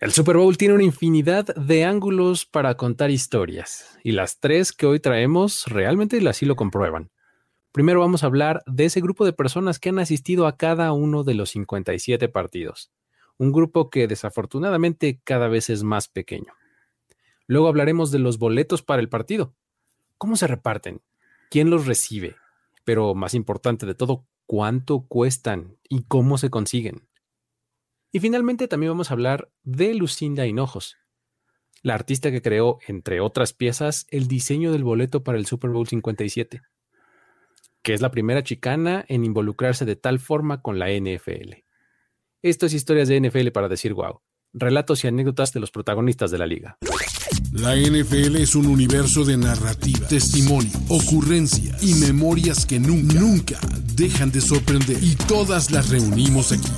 El Super Bowl tiene una infinidad de ángulos para contar historias y las tres que hoy traemos realmente así lo comprueban. Primero vamos a hablar de ese grupo de personas que han asistido a cada uno de los 57 partidos, un grupo que desafortunadamente cada vez es más pequeño. Luego hablaremos de los boletos para el partido. ¿Cómo se reparten? ¿Quién los recibe? Pero más importante de todo, ¿cuánto cuestan y cómo se consiguen? Y finalmente también vamos a hablar de Lucinda Hinojos, la artista que creó, entre otras piezas, el diseño del boleto para el Super Bowl 57, que es la primera chicana en involucrarse de tal forma con la NFL. Esto es historias de NFL para decir wow, relatos y anécdotas de los protagonistas de la liga. La NFL es un universo de narrativa, testimonio, ocurrencia y memorias que nunca, nunca dejan de sorprender. Y todas las reunimos aquí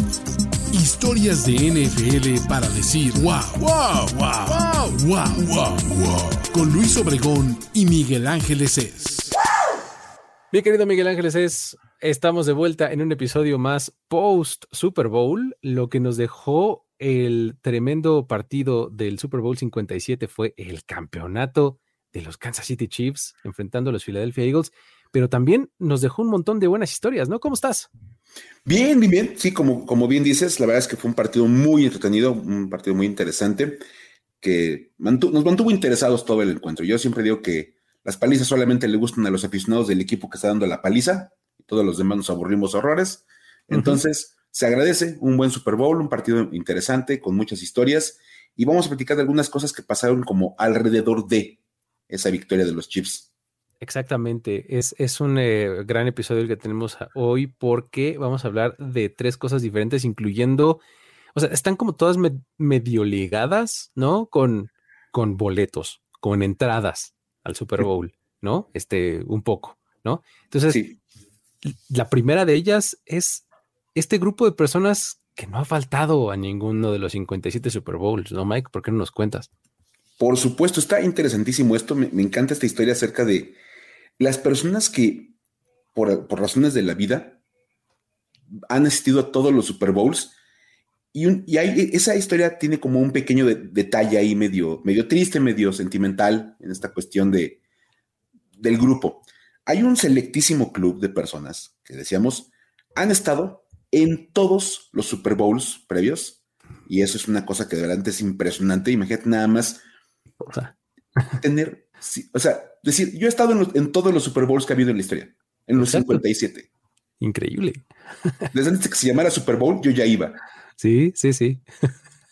Historias de NFL para decir wow, wow, wow, wow, wow, wow. Con Luis Obregón y Miguel Ángeles es. Mi querido Miguel Ángeles es, estamos de vuelta en un episodio más post Super Bowl. Lo que nos dejó el tremendo partido del Super Bowl 57 fue el campeonato de los Kansas City Chiefs enfrentando a los Philadelphia Eagles, pero también nos dejó un montón de buenas historias, ¿no? ¿Cómo estás? Bien, bien, bien. Sí, como, como bien dices, la verdad es que fue un partido muy entretenido, un partido muy interesante, que nos mantuvo interesados todo el encuentro. Yo siempre digo que las palizas solamente le gustan a los aficionados del equipo que está dando la paliza, y todos los demás nos aburrimos horrores. Entonces, se agradece un buen Super Bowl, un partido interesante, con muchas historias, y vamos a platicar de algunas cosas que pasaron como alrededor de esa victoria de los Chiefs. Exactamente, es, es un eh, gran episodio el que tenemos hoy porque vamos a hablar de tres cosas diferentes, incluyendo, o sea, están como todas medio ligadas, ¿no? Con, con boletos, con entradas al Super Bowl, ¿no? Este, un poco, ¿no? Entonces, la primera de ellas es este grupo de personas que no ha faltado a ninguno de los 57 Super Bowls, ¿no, Mike? ¿Por qué no nos cuentas? Por supuesto, está interesantísimo esto. me encanta esta historia acerca de las personas que, por, razones de la vida, han asistido a todos los Super Bowls, y, esa historia tiene como un pequeño detalle ahí medio, medio triste, medio sentimental en esta cuestión de, del grupo. Hay un selectísimo club de personas que decíamos han estado en todos los Super Bowls previos y eso es una cosa que de verdad es impresionante. Imagínate nada más tener o sea, decir, yo he estado en, todos los Super Bowls que ha habido en la historia, en los 57. Increíble. Desde antes de que se llamara Super Bowl, yo ya iba. Sí, sí, sí.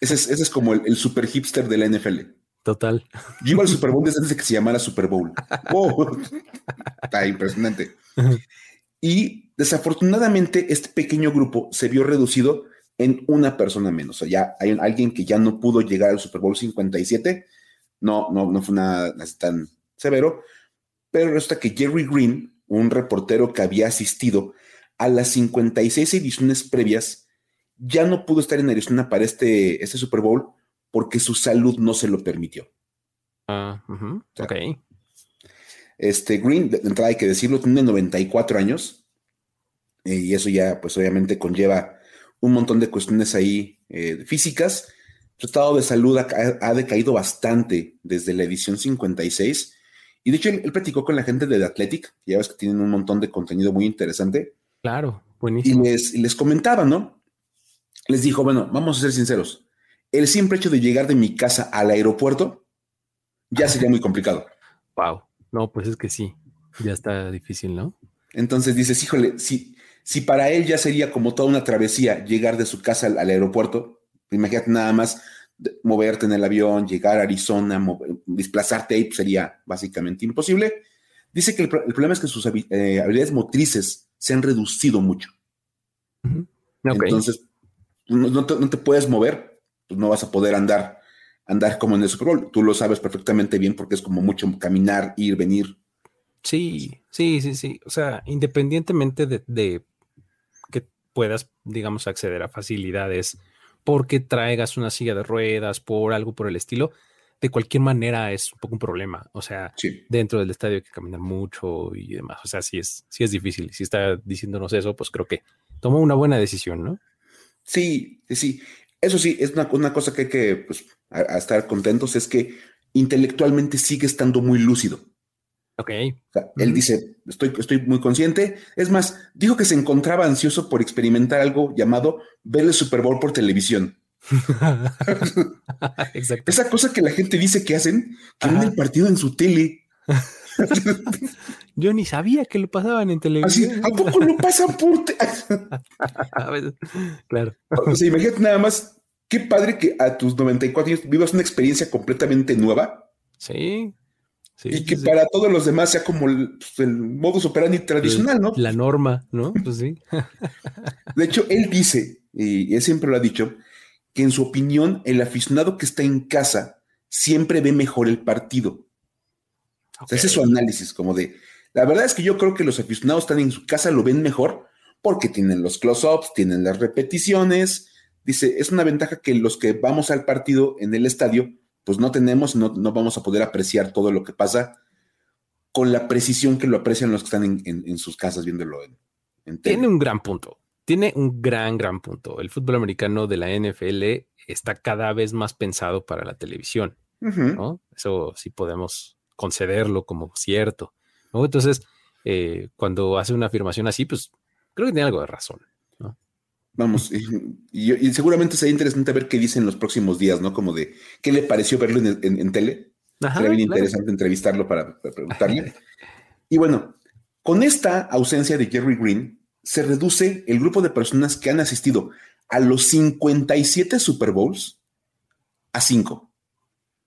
Ese es, como el, super hipster de la NFL. Total. Yo iba al Super Bowl desde antes de que se llamara Super Bowl. Oh, está impresionante. Y desafortunadamente este pequeño grupo se vio reducido en una persona menos. O sea, ya hay alguien que ya no pudo llegar al Super Bowl 57 no, no, no fue nada tan severo, pero resulta que Jerry Green, un reportero que había asistido a las 56 ediciones previas, ya no pudo estar en Arizona para este, este Super Bowl porque su salud no se lo permitió. Ah, ok. Este Green, de entrada hay que decirlo, tiene 94 años eh, y eso ya, pues obviamente conlleva un montón de cuestiones ahí eh, físicas su estado de salud ha, decaído bastante desde la edición 56. Y de hecho, él, platicó con la gente de The Athletic, ya ves que tienen un montón de contenido muy interesante. Claro, buenísimo. Y les, les comentaba, ¿no? Les dijo, bueno, vamos a ser sinceros. El simple hecho de llegar de mi casa al aeropuerto ya sería muy complicado. Wow. No, pues es que sí, ya está difícil, ¿no? Entonces dices, híjole, si, si para él ya sería como toda una travesía llegar de su casa al aeropuerto, Imagínate nada más moverte en el avión, llegar a Arizona, desplazarte ahí, pues, sería básicamente imposible. Dice que el, problema es que sus eh, habilidades motrices se han reducido mucho. Entonces, no, te, puedes mover, pues no vas a poder andar, andar como en el Super Bowl. Tú lo sabes perfectamente bien porque es como mucho caminar, ir, venir. Sí, sí, sí, sí. O sea, independientemente de, de que puedas, digamos, acceder a facilidades porque traigas una silla de ruedas, por algo por el estilo, de cualquier manera es un poco un problema. O sea, dentro del estadio hay que caminar mucho y demás. O sea, sí es, sí es difícil. Si está diciéndonos eso, pues creo que tomó una buena decisión, ¿no? Sí, sí. Eso sí, es una, cosa que hay que pues, estar contentos, es que intelectualmente sigue estando muy lúcido. Ok. él dice, estoy, estoy muy consciente. Es más, dijo que se encontraba ansioso por experimentar algo llamado ver el Super Bowl por televisión. Exacto. Esa cosa que la gente dice que hacen, que ven el partido en su tele. Yo ni sabía que lo pasaban en televisión. ¿A poco lo pasan por Claro. O sea, imagínate nada más, qué padre que a tus 94 años vivas una experiencia completamente nueva. Sí. Y que para todos los demás sea como el, pues, modus operandi tradicional, ¿no? La norma, ¿no? Pues sí. De hecho, él dice, y él siempre lo ha dicho, que en su opinión, el aficionado que está en casa siempre ve mejor el partido. ese es su análisis, como de, la verdad es que yo creo que los aficionados están en su casa, lo ven mejor porque tienen los close-ups, tienen las repeticiones. Dice, es una ventaja que los que vamos al partido en el estadio, pues no tenemos, no, no vamos a poder apreciar todo lo que pasa con la precisión que lo aprecian los que están en, sus casas viéndolo en, Tiene un gran punto. Tiene un gran, gran punto. El fútbol americano de la NFL está cada vez más pensado para la televisión. Eso sí podemos concederlo como cierto. Entonces, eh, cuando hace una afirmación así, pues creo que tiene algo de razón. Vamos, y, seguramente sería interesante ver qué dice en los próximos días, ¿no? Como de qué le pareció verlo en, tele. Sería bien interesante entrevistarlo para, preguntarle. y bueno, con esta ausencia de Jerry Green, se reduce el grupo de personas que han asistido a los 57 Super Bowls a 5.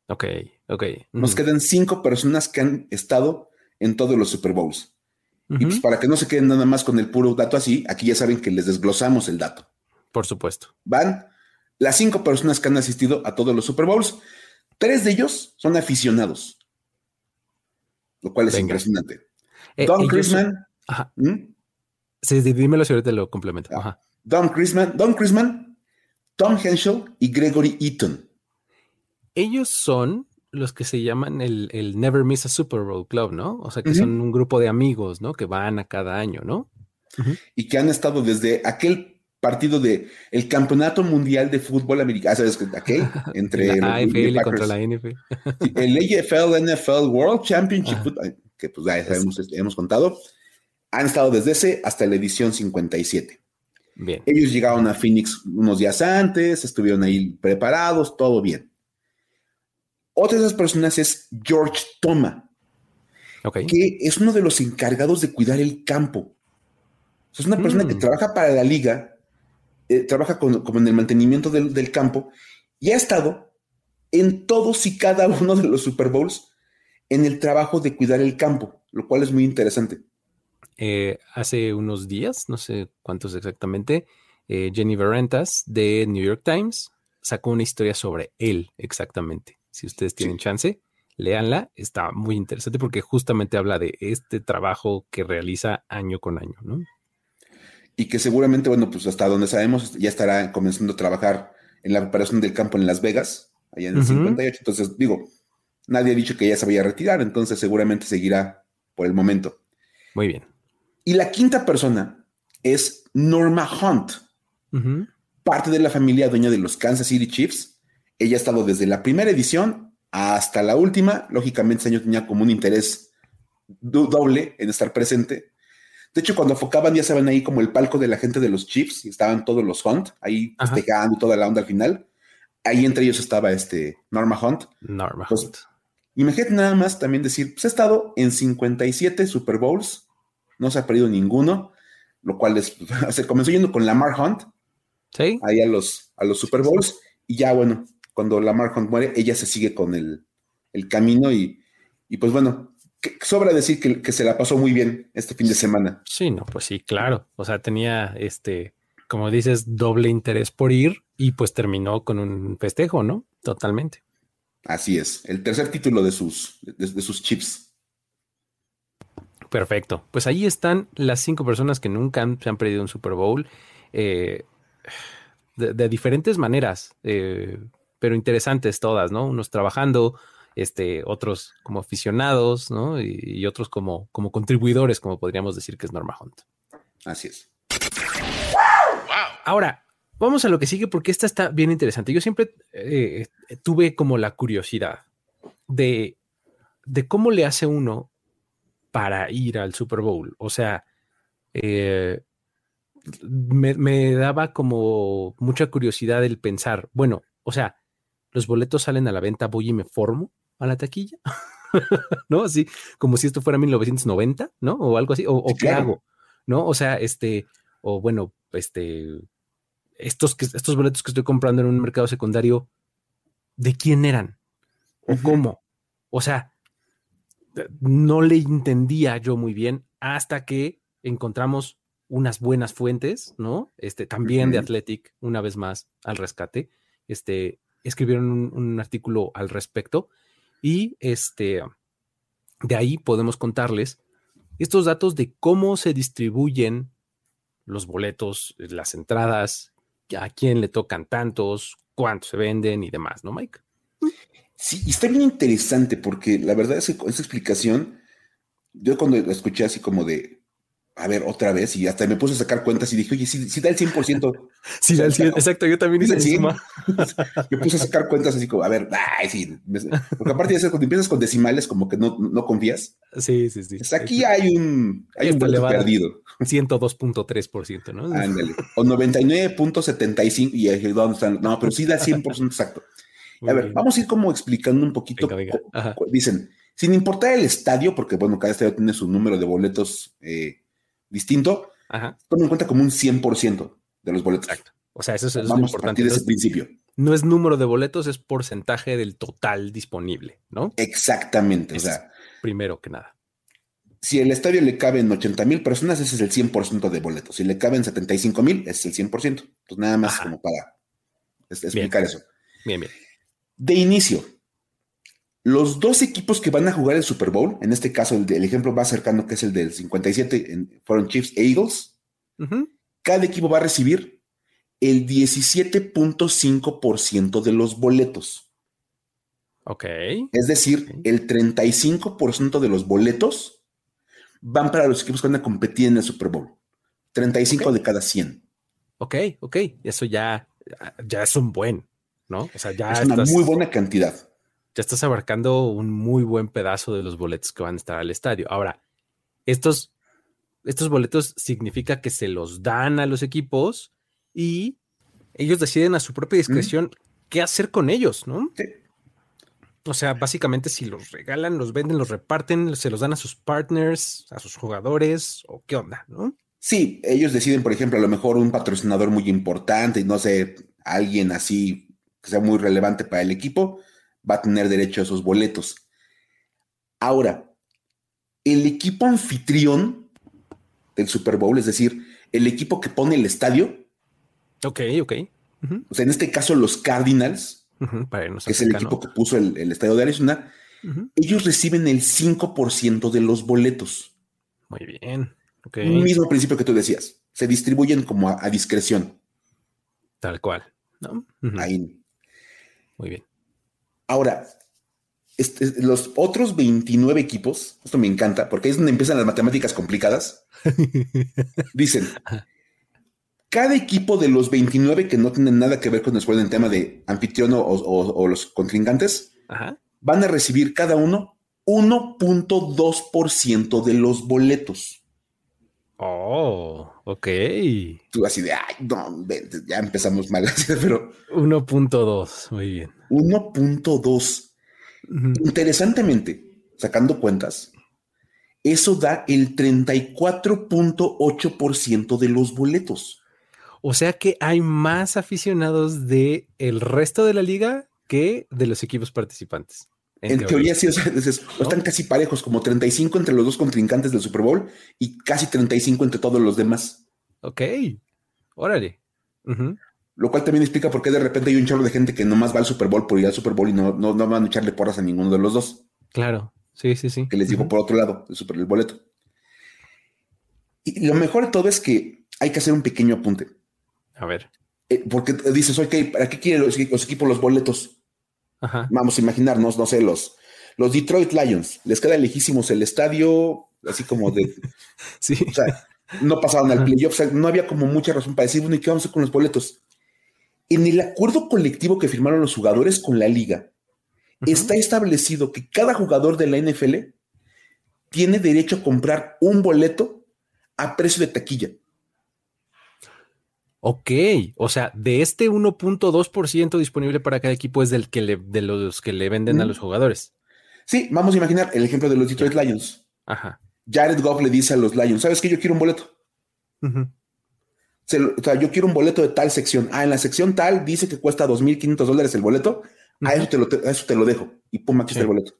Ok, ok. Nos quedan 5 personas que han estado en todos los Super Bowls. Y pues para que no se queden nada más con el puro dato así, aquí ya saben que les desglosamos el dato. Por supuesto. Van las cinco personas que han asistido a todos los Super Bowls. Tres de ellos son aficionados, lo cual es impresionante. Eh, Don Chrisman. ¿Mm? Sí, dímelo si ahorita lo complemento. Ah, Ajá. Don Chrisman, Don Chrisman, Tom Henschel y Gregory Eaton. Ellos son los que se llaman el, Never Miss a Super Bowl Club, ¿no? O sea, que son un grupo de amigos, ¿no? Que van a cada año, ¿no? Y que han estado desde aquel partido de el Campeonato Mundial de Fútbol Americano, ¿sabes? Aquel, entre la AFL contra la NFL. el AFL, NFL World Championship, que pues ya sabemos, este, hemos contado, han estado desde ese hasta la edición 57. Bien. Ellos llegaron a Phoenix unos días antes, estuvieron ahí preparados, todo bien. Otra de esas personas es George Toma, que es uno de los encargados de cuidar el campo. es una persona que mm. trabaja para la liga, eh, trabaja como en el mantenimiento del, campo y ha estado en todos y cada uno de los Super Bowls en el trabajo de cuidar el campo, lo cual es muy interesante. Eh, hace unos días, no sé cuántos exactamente, eh, Jenny Rentas de New York Times sacó una historia sobre él exactamente. Si ustedes tienen chance, léanla. Está muy interesante porque justamente habla de este trabajo que realiza año con año, ¿no? Y que seguramente, bueno, pues hasta donde sabemos, ya estará comenzando a trabajar en la preparación del campo en Las Vegas, allá en el 58. Entonces, digo, nadie ha dicho que ya se vaya a retirar, entonces seguramente seguirá por el momento. Muy bien. Y la quinta persona es Norma Hunt, parte de la familia dueña de los Kansas City Chiefs ella ha estado desde la primera edición hasta la última. Lógicamente, ese año tenía como un interés doble en estar presente. De hecho, cuando enfocaban, ya saben ahí como el palco de la gente de los Chiefs y estaban todos los Hunt ahí festejando toda la onda al final. Ahí entre ellos estaba este Norma Hunt. Norma Hunt. Imagínate nada más también decir, pues ha estado en 57 Super Bowls, no se ha perdido ninguno, lo cual es, se comenzó yendo con Lamar Hunt. Sí. Ahí a los, a los Super Bowls. Y ya, bueno, cuando Lamar Hunt muere, ella se sigue con el, camino y, pues bueno, sobra decir que, se la pasó muy bien este fin de semana. Sí, no, pues sí, claro. O sea, tenía este, como dices, doble interés por ir y pues terminó con un festejo, ¿no? Totalmente. Así es, el tercer título de sus, de, sus chips. Perfecto. Pues ahí están las cinco personas que nunca se han perdido un Super Bowl. Eh, de, diferentes maneras. Eh, pero interesantes todas, ¿no? Unos trabajando, este, otros como aficionados, ¿no? Y, otros como, como contribuidores, como podríamos decir que es Norma Hunt. Así es. Ahora, vamos a lo que sigue porque esta está bien interesante. Yo siempre eh, tuve como la curiosidad de, de cómo le hace uno para ir al Super Bowl. O sea, eh, me, daba como mucha curiosidad el pensar, bueno, o sea, los boletos salen a la venta, voy y me formo a la taquilla, ¿no? Así como si esto fuera 1990, ¿no? O algo así, o, qué hago, ¿no? O sea, este, o bueno, este, estos, estos boletos que estoy comprando en un mercado secundario, ¿de quién eran? ¿O cómo? O sea, no le entendía yo muy bien hasta que encontramos unas buenas fuentes, ¿no? Este, también de Athletic, una vez más, al rescate. Este, escribieron un, artículo al respecto y este, de ahí podemos contarles estos datos de cómo se distribuyen los boletos, las entradas, a quién le tocan tantos, cuántos se venden y demás, ¿no, Mike? Sí, y está bien interesante porque la verdad es que esa explicación, yo cuando la escuché así como de, a ver, otra vez, y hasta me puse a sacar cuentas y dije, oye, si, da el 100%. Sí, da el 100%, exacto, yo también hice el Me puse a sacar cuentas así como, a ver, ay, sí, porque aparte de cuando empiezas con decimales, como que no, no confías. Sí, sí, sí. Pues aquí hay un, hay un perdido. 102.3%, ¿no? Ándale. O 99.75, y ¿dónde están? No, pero sí da el 100% exacto a ver, vamos a ir como explicando un poquito. Dicen, sin importar el estadio, porque bueno, cada estadio tiene su número de boletos eh, distinto, toma en cuenta como un 100% de los boletos. Exacto. O sea, eso es, vamos importante. a partir de ese principio. No es número de boletos, es porcentaje del total disponible, ¿no? Exactamente. o sea, primero que nada. Si el estadio le caben 80 mil personas, ese es el 100% de boletos. Si le caben 75 mil, es el 100%. Entonces, nada más como para explicar eso. Bien, bien. De inicio, los dos equipos que van a jugar el Super Bowl, en este caso el, ejemplo más cercano que es el del 57, fueron Chiefs e Eagles, cada equipo va a recibir el 17.5% de los boletos. Ok. Es decir, el 35% de los boletos van para los equipos que van a competir en el Super Bowl. 35 de cada 100. Ok, ok. Eso ya, ya es un buen. ¿no? O sea, ya es una muy buena cantidad. Ya estás abarcando un muy buen pedazo de los boletos que van a estar al estadio. Ahora, estos, estos boletos significa que se los dan a los equipos y ellos deciden a su propia discreción qué hacer con ellos, ¿no? Sí. O sea, básicamente si los regalan, los venden, los reparten, se los dan a sus partners, a sus jugadores o qué onda, ¿no? Sí, ellos deciden, por ejemplo, a lo mejor un patrocinador muy importante, no sé, alguien así que sea muy relevante para el equipo, va a tener derecho a esos boletos. Ahora, el equipo anfitrión del Super Bowl, es decir, el equipo que pone el estadio. Ok, ok. O sea, en este caso, los Cardinals, que es el equipo que puso el, estadio de Arizona, ellos reciben el 5% de los boletos. Muy bien. Okay. Mismo principio que tú decías. Se distribuyen como a, discreción. Tal cual. ¿no? Ahí. Muy bien. Ahora, este, los otros 29 equipos, esto me encanta, porque es donde empiezan las matemáticas complicadas, dicen, cada equipo de los 29 que no tienen nada que ver con el en tema de anfitrión o, los contrincantes, van a recibir cada uno 1.2% de los boletos. Oh, ok. Tú así de, ay, no, ya empezamos mal, pero... 1.2, muy bien. 1.2. Interesantemente, sacando cuentas, eso da el 34.8% de los boletos. O sea que hay más aficionados de el resto de la liga que de los equipos participantes. En, teoría, sí, están casi parejos, como 35 entre los dos contrincantes del Super Bowl y casi 35 entre todos los demás. Ok, órale. Lo cual también explica por qué de repente hay un chorro de gente que nomás va al Super Bowl por ir al Super Bowl y no, no, van a echarle porras a ninguno de los dos. Claro, sí, sí, sí. Que les digo por otro lado, el, super, el boleto. Y lo mejor de todo es que hay que hacer un pequeño apunte. A ver. Eh, porque dices, oye, ¿para qué quieren los equipos los boletos? Vamos a imaginarnos, no sé, los, los Detroit Lions, les queda lejísimos el estadio, así como de. sí. O sea, no pasaron al playoff, o sea, no había como mucha razón para decir, bueno, ¿y qué vamos a hacer con los boletos? En el acuerdo colectivo que firmaron los jugadores con la liga, está establecido que cada jugador de la NFL tiene derecho a comprar un boleto a precio de taquilla. Ok, o sea, de este 1.2% disponible para cada equipo es del que le, de los que le venden a los jugadores. Sí, vamos a imaginar el ejemplo de los Detroit Lions. Ajá. Jared Goff le dice a los Lions, ¿sabes qué? Yo quiero un boleto. O sea, yo quiero un boleto de tal sección. Ah, en la sección tal dice que cuesta 2.500 dólares el boleto. a, eso te lo, eso te lo dejo. Y pum, aquí está el boleto.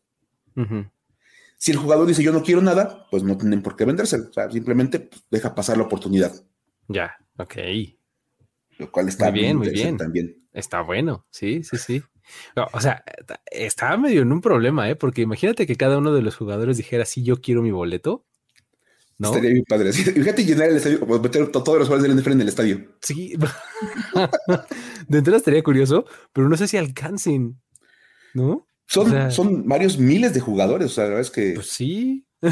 Si el jugador dice yo no quiero nada, pues no tienen por qué vendérselo. O sea, simplemente pues, deja pasar la oportunidad. Ya, ok. Lo cual está muy bien, muy bien. También. Está bueno, sí, sí, sí. o sea, estaba medio en un problema, ¿eh? Porque imagínate que cada uno de los jugadores dijera, sí, yo quiero mi boleto. ¿No? Estaría bien padre. Fíjate llenar el estadio, meter todos los jugadores del NFL en el estadio. Sí. de entrada estaría curioso, pero no sé si alcancen, ¿no? Son, son varios miles de jugadores, o sea, la verdad es que. Pues sí.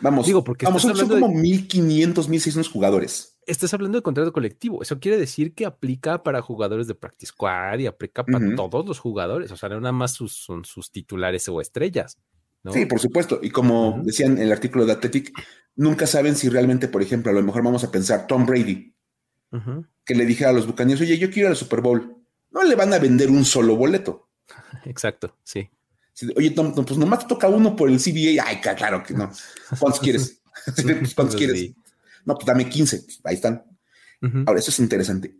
Vamos, Digo, porque vamos, son, como 1500, 1600 jugadores. Estás hablando de contrato colectivo. Eso quiere decir que aplica para jugadores de practice squad y aplica para todos los jugadores. O sea, no nada más sus, son sus titulares o estrellas. Sí, por supuesto. Y como decían en el artículo de Athletic, nunca saben si realmente, por ejemplo, a lo mejor vamos a pensar Tom Brady, que le dijera a los bucaneros, oye, yo quiero ir al Super Bowl. No le van a vender un solo boleto. Exacto, sí. Oye, Tom, pues nomás te toca uno por el CBA. Ay, claro que no. ¿Cuántos quieres? Pues, ¿Cuántos quieres? No, pues dame 15. ahí están. Ahora, eso es interesante.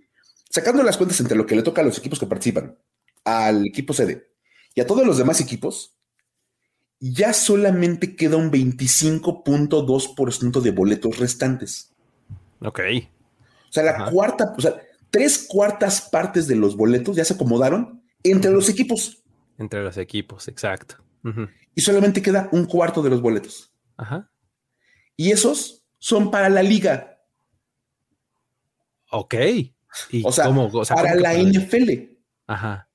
Sacando las cuentas entre lo que le toca a los equipos que participan, al equipo sede y a todos los demás equipos, ya solamente queda un 25.2% de boletos restantes. Ok. O sea, la cuarta, o sea, tres cuartas partes de los boletos ya se acomodaron entre los equipos. Entre los equipos, exacto. Y solamente queda un cuarto de los boletos. Ajá. Y esos son para la liga. Ok. o, sea, para la NFL. Ajá.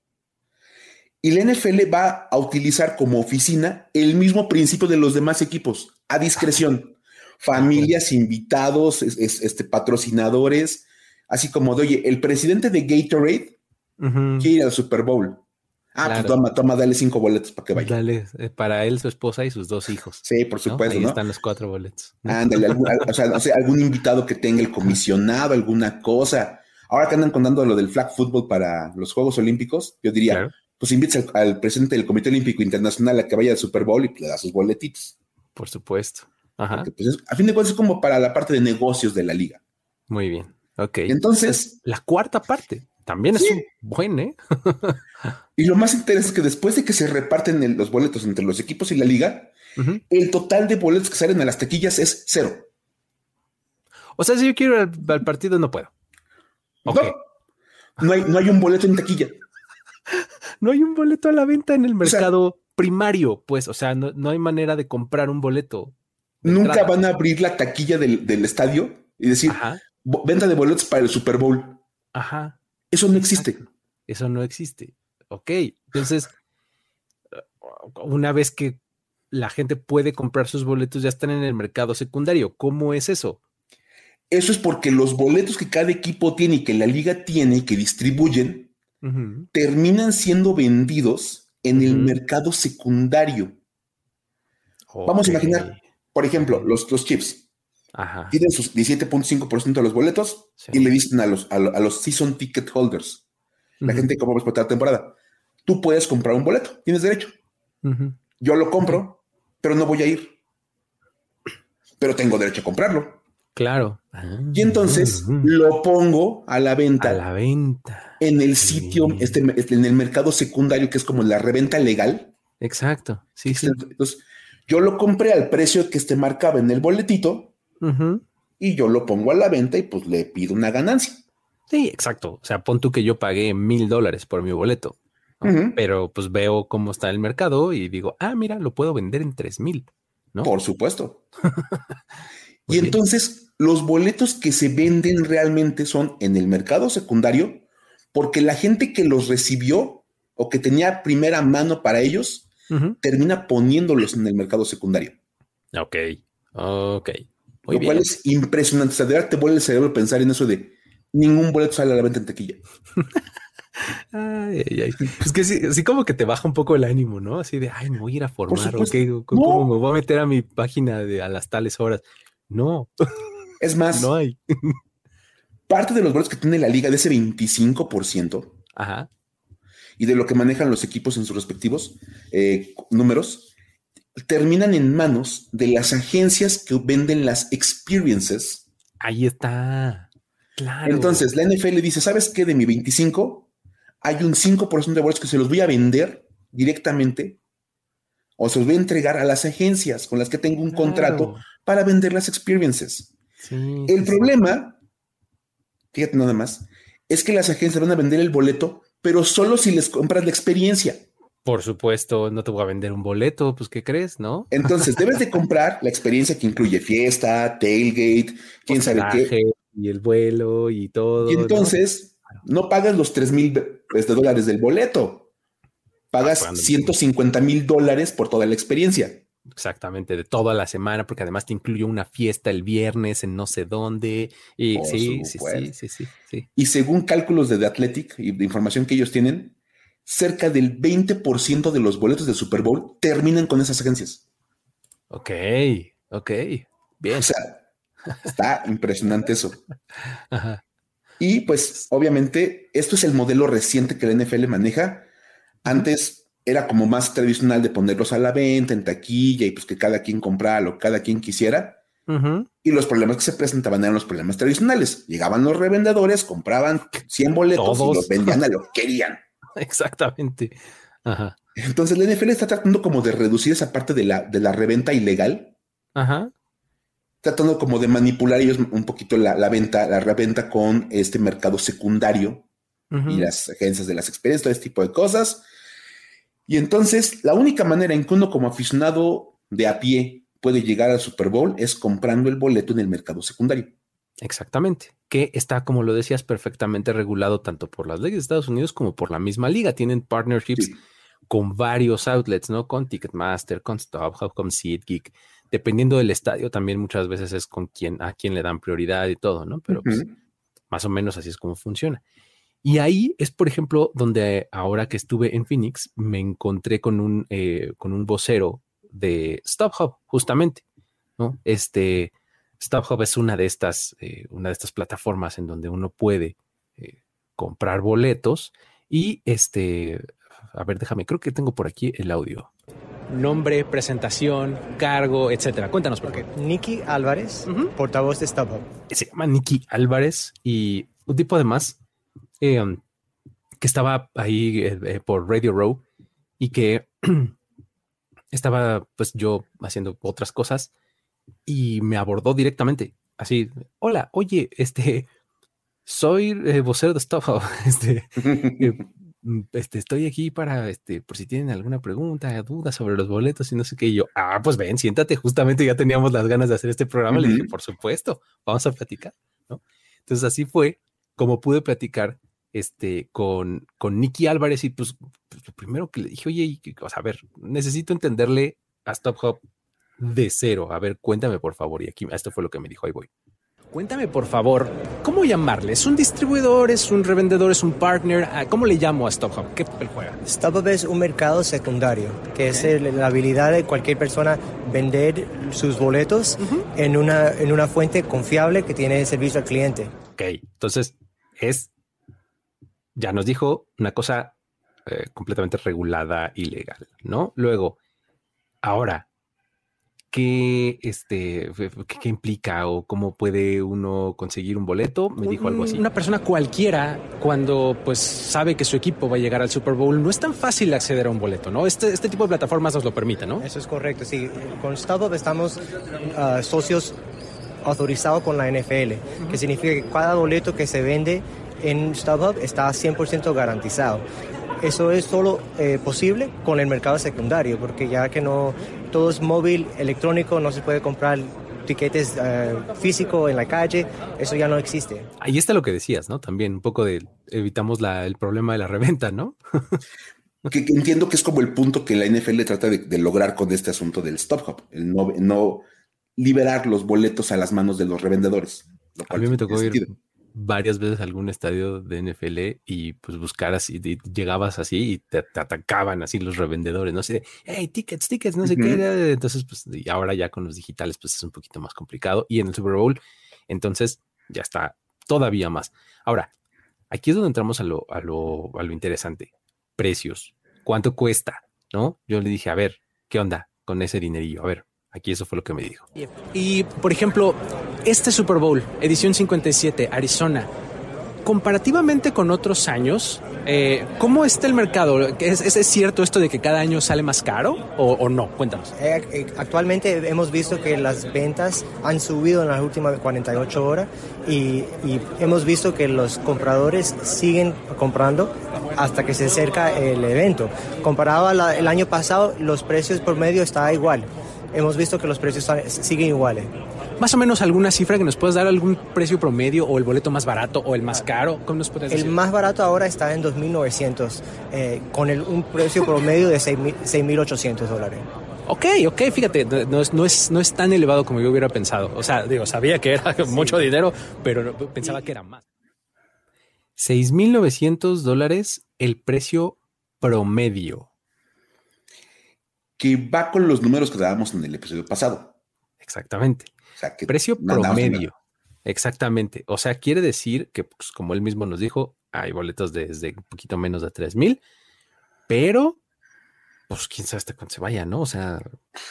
Y la NFL va a utilizar como oficina el mismo principio de los demás equipos, a discreción. Familias, invitados, este, patrocinadores, así como de, oye, el presidente de Gatorade quiere ir al Super Bowl. Ah, pues toma, toma, dale cinco boletos para que vaya. Dale, eh, para él, su esposa y sus dos hijos. Sí, por supuesto. Ahí están los cuatro boletos. Ándale, algún, o, sea, algún invitado que tenga el comisionado, alguna cosa. Ahora que andan contando lo del flag football para los Juegos Olímpicos, yo diría, pues invites al, presidente del Comité Olímpico Internacional a que vaya al Super Bowl y le da sus boletitos. Por supuesto. Ajá. Pues, a fin de cuentas es como para la parte de negocios de la liga. Muy bien. Ok. Entonces. la cuarta parte. También es un buen, ¿eh? y lo más interesante es que después de que se reparten los boletos entre los equipos y la liga, el total de boletos que salen a las taquillas es cero. O sea, si yo quiero ir al, partido, no puedo. No, no hay, no hay un boleto en taquilla. no hay un boleto a la venta en el mercado primario, pues, o sea, no, hay manera de comprar un boleto. Nunca van a abrir la taquilla del, estadio y decir, venta de boletos para el Super Bowl. Ajá. Eso no existe. Eso no existe. Ok, entonces, una vez que la gente puede comprar sus boletos, ya están en el mercado secundario. ¿Cómo es eso? Eso es porque los boletos que cada equipo tiene y que la liga tiene y que distribuyen, terminan siendo vendidos en el mercado secundario. Vamos a imaginar, por ejemplo, los, los chips. Ajá. Tienen sus 17.5% de los boletos y le dicen a los, a, los season ticket holders, la gente que va a explotar la temporada, tú puedes comprar un boleto, tienes derecho. Yo lo compro, pero no voy a ir. Pero tengo derecho a comprarlo. Claro. y entonces lo pongo a la venta. A la venta. En el sitio, este, este, en el mercado secundario, que es como la reventa legal. Exacto. Sí, sí. Entonces, yo lo compré al precio que este marcaba en el boletito y yo lo pongo a la venta y pues le pido una ganancia. Sí, exacto. O sea, pon tú que yo pagué mil dólares por mi boleto, pero pues veo cómo está el mercado y digo, ah, mira, lo puedo vender en tres mil. ¿no? Por supuesto. y entonces los boletos que se venden realmente son en el mercado secundario porque la gente que los recibió o que tenía primera mano para ellos termina poniéndolos en el mercado secundario. Ok, ok lo cual es impresionante. O sea, de verdad te vuelve el cerebro pensar en eso de ningún boleto sale a la venta en taquilla. Ay, ay, Pues que sí, así como que te baja un poco el ánimo, ¿no? Así de, ay, me voy a ir a formar, ¿o ¿Cómo me voy a meter a mi página de a las tales horas? No. Es más, no hay. Parte de los boletos que tiene la liga de ese 25%. Ajá. Y de lo que manejan los equipos en sus respectivos eh, números, terminan en manos de las agencias que venden las experiences. Ahí está. Claro. Entonces, la NFL dice, ¿sabes qué? De mi 25, hay un 5% de boletos que se los voy a vender directamente o se los voy a entregar a las agencias con las que tengo un contrato para vender las experiences. el problema, fíjate nada más, es que las agencias van a vender el boleto, pero solo si les compras la experiencia. Por supuesto, no te voy a vender un boleto, pues ¿qué crees, no? Entonces, debes de comprar la experiencia que incluye fiesta, tailgate, quién sabe qué. Y el vuelo y todo. Y entonces, no, pagas los 3 mil este, dólares del boleto, pagas 150 mil dólares por toda la experiencia. Exactamente, de toda la semana, porque además te incluye una fiesta el viernes en no sé dónde. Y sí, sí, sí, sí, sí, Y según cálculos de The Athletic y de información que ellos tienen, cerca del 20% de los boletos del Super Bowl terminan con esas agencias. Ok, ok, bien. O sea, está impresionante eso. Y pues, obviamente, esto es el modelo reciente que la NFL maneja. Antes era como más tradicional de ponerlos a la venta en taquilla y pues que cada quien comprara lo que cada quien quisiera. Y los problemas que se presentaban eran los problemas tradicionales. Llegaban los revendedores, compraban 100 boletos y los vendían a lo que querían. Exactamente. Ajá. Entonces la NFL está tratando como de reducir esa parte de la, de la reventa ilegal. Ajá. Tratando como de manipular ellos un poquito la, venta, la reventa con este mercado secundario y las agencias de las experiencias, todo este tipo de cosas. Y entonces la única manera en que uno como aficionado de a pie puede llegar al Super Bowl es comprando el boleto en el mercado secundario. Exactamente, que está, como lo decías, perfectamente regulado tanto por las leyes de Estados Unidos como por la misma liga. Tienen partnerships con varios outlets, ¿no? Con Ticketmaster, con StubHub, con SeatGeek. Dependiendo del estadio, también muchas veces es con quién, a quién le dan prioridad y todo, ¿no? Pero pues, más o menos así es como funciona. Y ahí es, por ejemplo, donde ahora que estuve en Phoenix, me encontré con un, eh, con un vocero de StubHub, justamente, ¿no? Este, StubHub es una de estas, eh, una de estas plataformas en donde uno puede eh, comprar boletos y este, a ver, déjame, creo que tengo por aquí el audio. Nombre, presentación, cargo, etcétera. Cuéntanos por qué. Nicky Álvarez, portavoz de StubHub. Se llama Nicky Álvarez y un tipo además eh, um, que estaba ahí por Radio Row y que estaba pues yo haciendo otras cosas y me abordó directamente. Así, hola, oye, este, soy eh, vocero de StubHub. Este, eh, mm, este, estoy aquí para, este, por si tienen alguna pregunta, duda sobre los boletos y no sé qué. Y yo, ah, pues ven, siéntate. Justamente ya teníamos las ganas de hacer este programa. Le dije, por supuesto, vamos a platicar. ¿no? Entonces así fue como pude platicar este, con, con Nicky Álvarez y pues, pues lo primero que le dije, oye, a ver, necesito entenderle a StubHub de cero. A ver, cuéntame por favor. Y aquí esto fue lo que me dijo, ahí voy. Cuéntame por favor, ¿cómo llamarle? ¿Es un distribuidor? ¿Es un revendedor? ¿Es un partner? Ah, ¿Cómo le llamo a StubHub? ¿Qué papel juega? StubHub es un mercado secundario, que es la habilidad de cualquier persona vender sus boletos en, una, en una fuente confiable que tiene servicio al cliente. Ok, entonces es, ya nos dijo una cosa eh, completamente regulada y legal, ¿no? Luego, ahora, qué, este, qué, implica o cómo puede uno conseguir un boleto. Me dijo algo así. Una persona cualquiera, cuando pues sabe que su equipo va a llegar al Super Bowl, no es tan fácil acceder a un boleto, ¿no? Este, este tipo de plataformas nos lo permite, ¿no? Eso es correcto, sí. Con StubHub estamos ah, socios autorizados con la NFL, que significa que cada boleto que se vende en StubHub está 100% garantizado. Eso es solo eh, posible con el mercado secundario, porque ya que no todo es móvil, electrónico, no se puede comprar tiquetes eh, físicos en la calle, eso ya no existe. Ahí está lo que decías, ¿no? También un poco de evitamos el problema de la reventa, ¿no? que, entiendo que es como el punto que la NFL trata de, lograr con este asunto del stop hop, el no, liberar los boletos a las manos de los revendedores. a mí me tocó ir varias veces a algún estadio de NFL y pues buscaras y, llegabas así y te, atacaban así los revendedores, no sé, hey, tickets, tickets, no sé qué. Entonces, pues y ahora ya con los digitales, pues es un poquito más complicado. Y en el Super Bowl, entonces ya está todavía más. Ahora, aquí es donde entramos a lo, a lo, a lo interesante. Precios. ¿Cuánto cuesta? ¿No? Yo le dije, a ver, ¿qué onda con ese dinerillo? A ver, aquí eso fue lo que me dijo. Y, por ejemplo, este Super Bowl, edición 57, Arizona, comparativamente con otros años, eh, ¿cómo está el mercado? ¿Es, ¿Es, cierto esto de que cada año sale más caro o, no? Cuéntanos. Eh, eh, actualmente hemos visto que las ventas han subido en las últimas 48 horas y, hemos visto que los compradores siguen comprando hasta que se acerca el evento. Comparado al año pasado, los precios por medio está igual. Hemos visto que los precios siguen iguales más o menos alguna cifra que nos puedas dar algún precio promedio o el boleto más barato o el más caro? ¿Cómo nos puedes decir? El más barato ahora está en 2.900 eh, con el, un precio promedio de 6.800 dólares. Ok, ok, fíjate, no es, no, es, no es tan elevado como yo hubiera pensado. O sea, digo, sabía que era mucho dinero, pero pensaba que era más. 6.900 dólares el precio promedio. Que va con los números que dábamos en el episodio pasado. Exactamente. Precio promedio. Exactamente. O sea, quiere decir que, pues, como él mismo nos dijo, hay boletos desde un poquito menos de 3 mil, pero, pues quién sabe hasta cuándo se vaya, ¿no? O sea,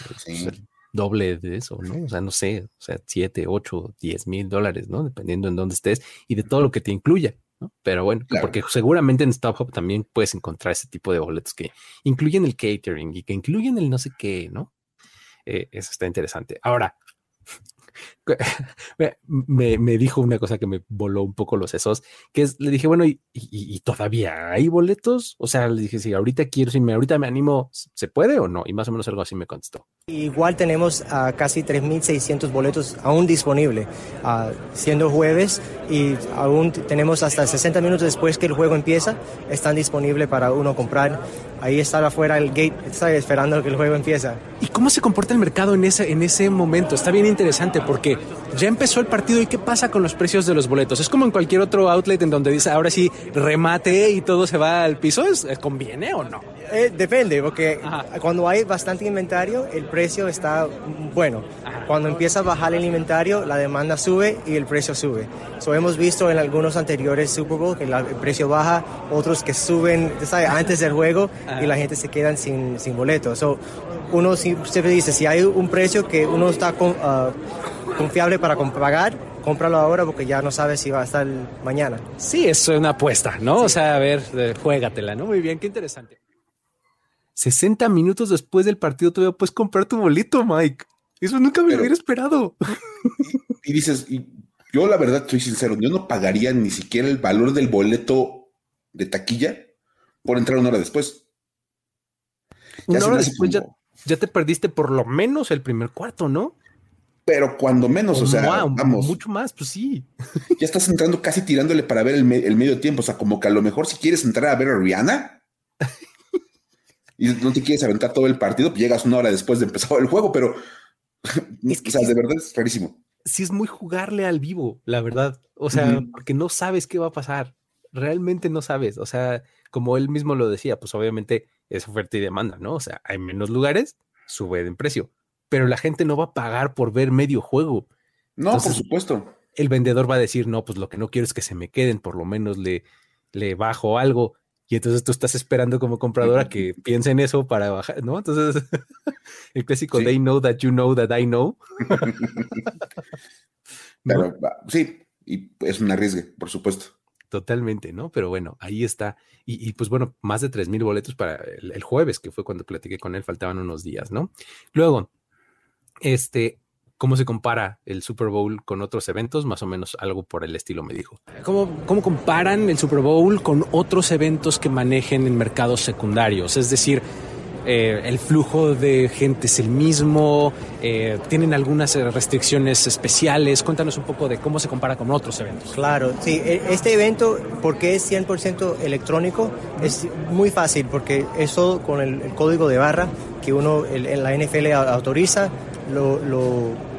pues, el doble de eso, ¿no? O sea, no sé, o sea, 7, 8, 10 mil dólares, ¿no? Dependiendo en dónde estés y de todo lo que te incluya, ¿no? Pero bueno, porque seguramente en StubHub también puedes encontrar ese tipo de boletos que incluyen el catering y que incluyen el no sé qué, ¿no? Eh, eso está interesante. Ahora, me, dijo una cosa que me voló un poco los sesos, que es, le dije, bueno, ¿y, todavía hay boletos? O sea, le dije, si ahorita quiero, si me, ahorita me animo, ¿se puede o no? Y más o menos algo así me contestó. Igual tenemos a casi 3.600 boletos aún disponibles, siendo jueves, y aún tenemos hasta 60 minutos después que el juego empieza, están disponibles para uno comprar. Ahí está afuera el gate, está esperando que el juego empiece. ¿Y cómo se comporta el mercado en ese, en ese momento? Está bien interesante porque ya empezó el partido y qué pasa con los precios de los boletos. Es como en cualquier otro outlet en donde dice ahora sí remate y todo se va al piso. ¿Es, ¿Conviene o no? Eh, depende, porque cuando hay bastante inventario, el precio está bueno. Cuando empieza a bajar el inventario, la demanda sube y el precio sube. So, hemos visto en algunos anteriores Super Bowl que el precio baja, otros que suben antes del juego y la gente se queda sin, sin boletos. So, uno siempre dice, si hay un precio que uno está ah, confiable para pagar, cómpralo ahora porque ya no sabes si va a estar mañana. Sí, es una apuesta, ¿no? O sea, a ver, juégatela, ¿no? Muy bien, qué interesante. 60 minutos después del partido todavía puedes comprar tu boleto, Mike. Eso nunca me lo hubiera esperado. Y, dices, yo la verdad estoy sincero, yo no pagaría ni siquiera el valor del boleto de taquilla por entrar una hora después. una hora después ya, ya te perdiste por lo menos el primer cuarto, ¿no? Pero cuando menos, o sea, vamos. Mucho más, pues sí. Ya estás entrando casi tirándole para ver el, medio tiempo, o sea, como que a lo mejor si quieres entrar a ver a Rihanna y no te quieres aventar todo el partido, pues llegas una hora después de empezar el juego, pero, es que, o sea, de verdad es rarísimo. Sí es muy jugarle al vivo, la verdad, o sea, porque no sabes qué va a pasar, realmente no sabes, o sea, como él mismo lo decía, pues obviamente es oferta y demanda, ¿no? O sea, hay menos lugares, sube de precio pero la gente no va a pagar por ver medio juego. No, por supuesto. El vendedor va a decir, no, pues lo que no quiero es que se me queden, por lo menos le, le bajo algo. Y entonces tú estás esperando como compradora que piense en eso para bajar, ¿no? Entonces, el clásico, they know that you know that I know. Pero, sí, y es un arriesgue, por supuesto. Totalmente, ¿no? Pero bueno, ahí está. Y, pues bueno, más de 3 mil boletos para el, jueves, que fue cuando platiqué con él, faltaban unos días, ¿no? Luego, este, ¿cómo se compara el Super Bowl con otros eventos? Más o menos algo por el estilo me dijo. ¿Cómo, cómo comparan el Super Bowl con otros eventos que manejen en mercados secundarios? Es decir, eh, el flujo de gente es el mismo, eh, tienen algunas restricciones especiales. Cuéntanos un poco de cómo se compara con otros eventos. Claro, sí, e, este evento, porque es 100% electrónico, es muy fácil porque eso con el, código de barra que uno en la NFL autoriza, lo, lo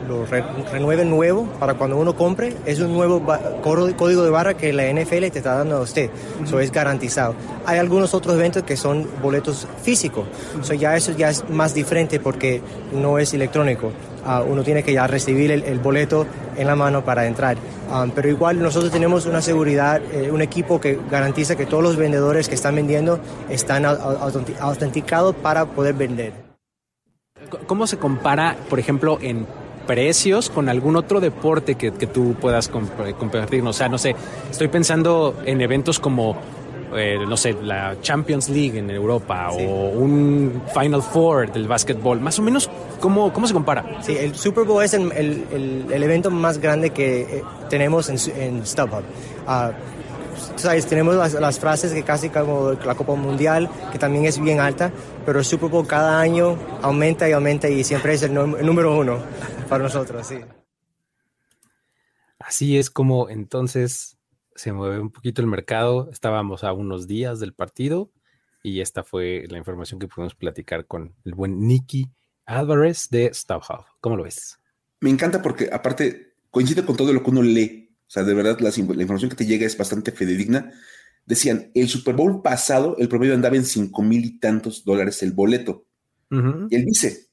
renueven nuevo para cuando uno compre. Es un nuevo código de barra que la NFL te está dando a usted. Eso es garantizado. Hay algunos otros eventos que son boletos físicos. eso ya eso ya es más diferente porque no es electrónico. Ah, uno tiene que ya recibir el, boleto en la mano para entrar. Ah, pero igual nosotros tenemos una seguridad, eh, un equipo que garantiza que todos los vendedores que están vendiendo están autenticados para poder vender. ¿Cómo se compara, por ejemplo, en precios con algún otro deporte que, tú puedas compartir? O sea, no sé, estoy pensando en eventos como, eh, no sé, la Champions League en Europa o un Final Four del básquetbol. Más o menos, ¿cómo, cómo se compara? Sí, el Super Bowl es el, el, evento más grande que eh, tenemos en, en StubHub. Uh, ¿sabes? Tenemos las, frases que casi como la Copa Mundial, que también es bien alta, pero el Super Bowl cada año aumenta y aumenta y siempre es el, número uno para nosotros, sí. Así es como entonces se mueve un poquito el mercado. Estábamos a unos días del partido y esta fue la información que pudimos platicar con el buen Nicky Álvarez de StubHub. ¿Cómo lo ves? Me encanta porque aparte coincide con todo lo que uno lee sea, de verdad, la, información que te llega es bastante fidedigna. Decían, el Super Bowl pasado, el promedio andaba en cinco mil y tantos dólares el boleto. Y él dice,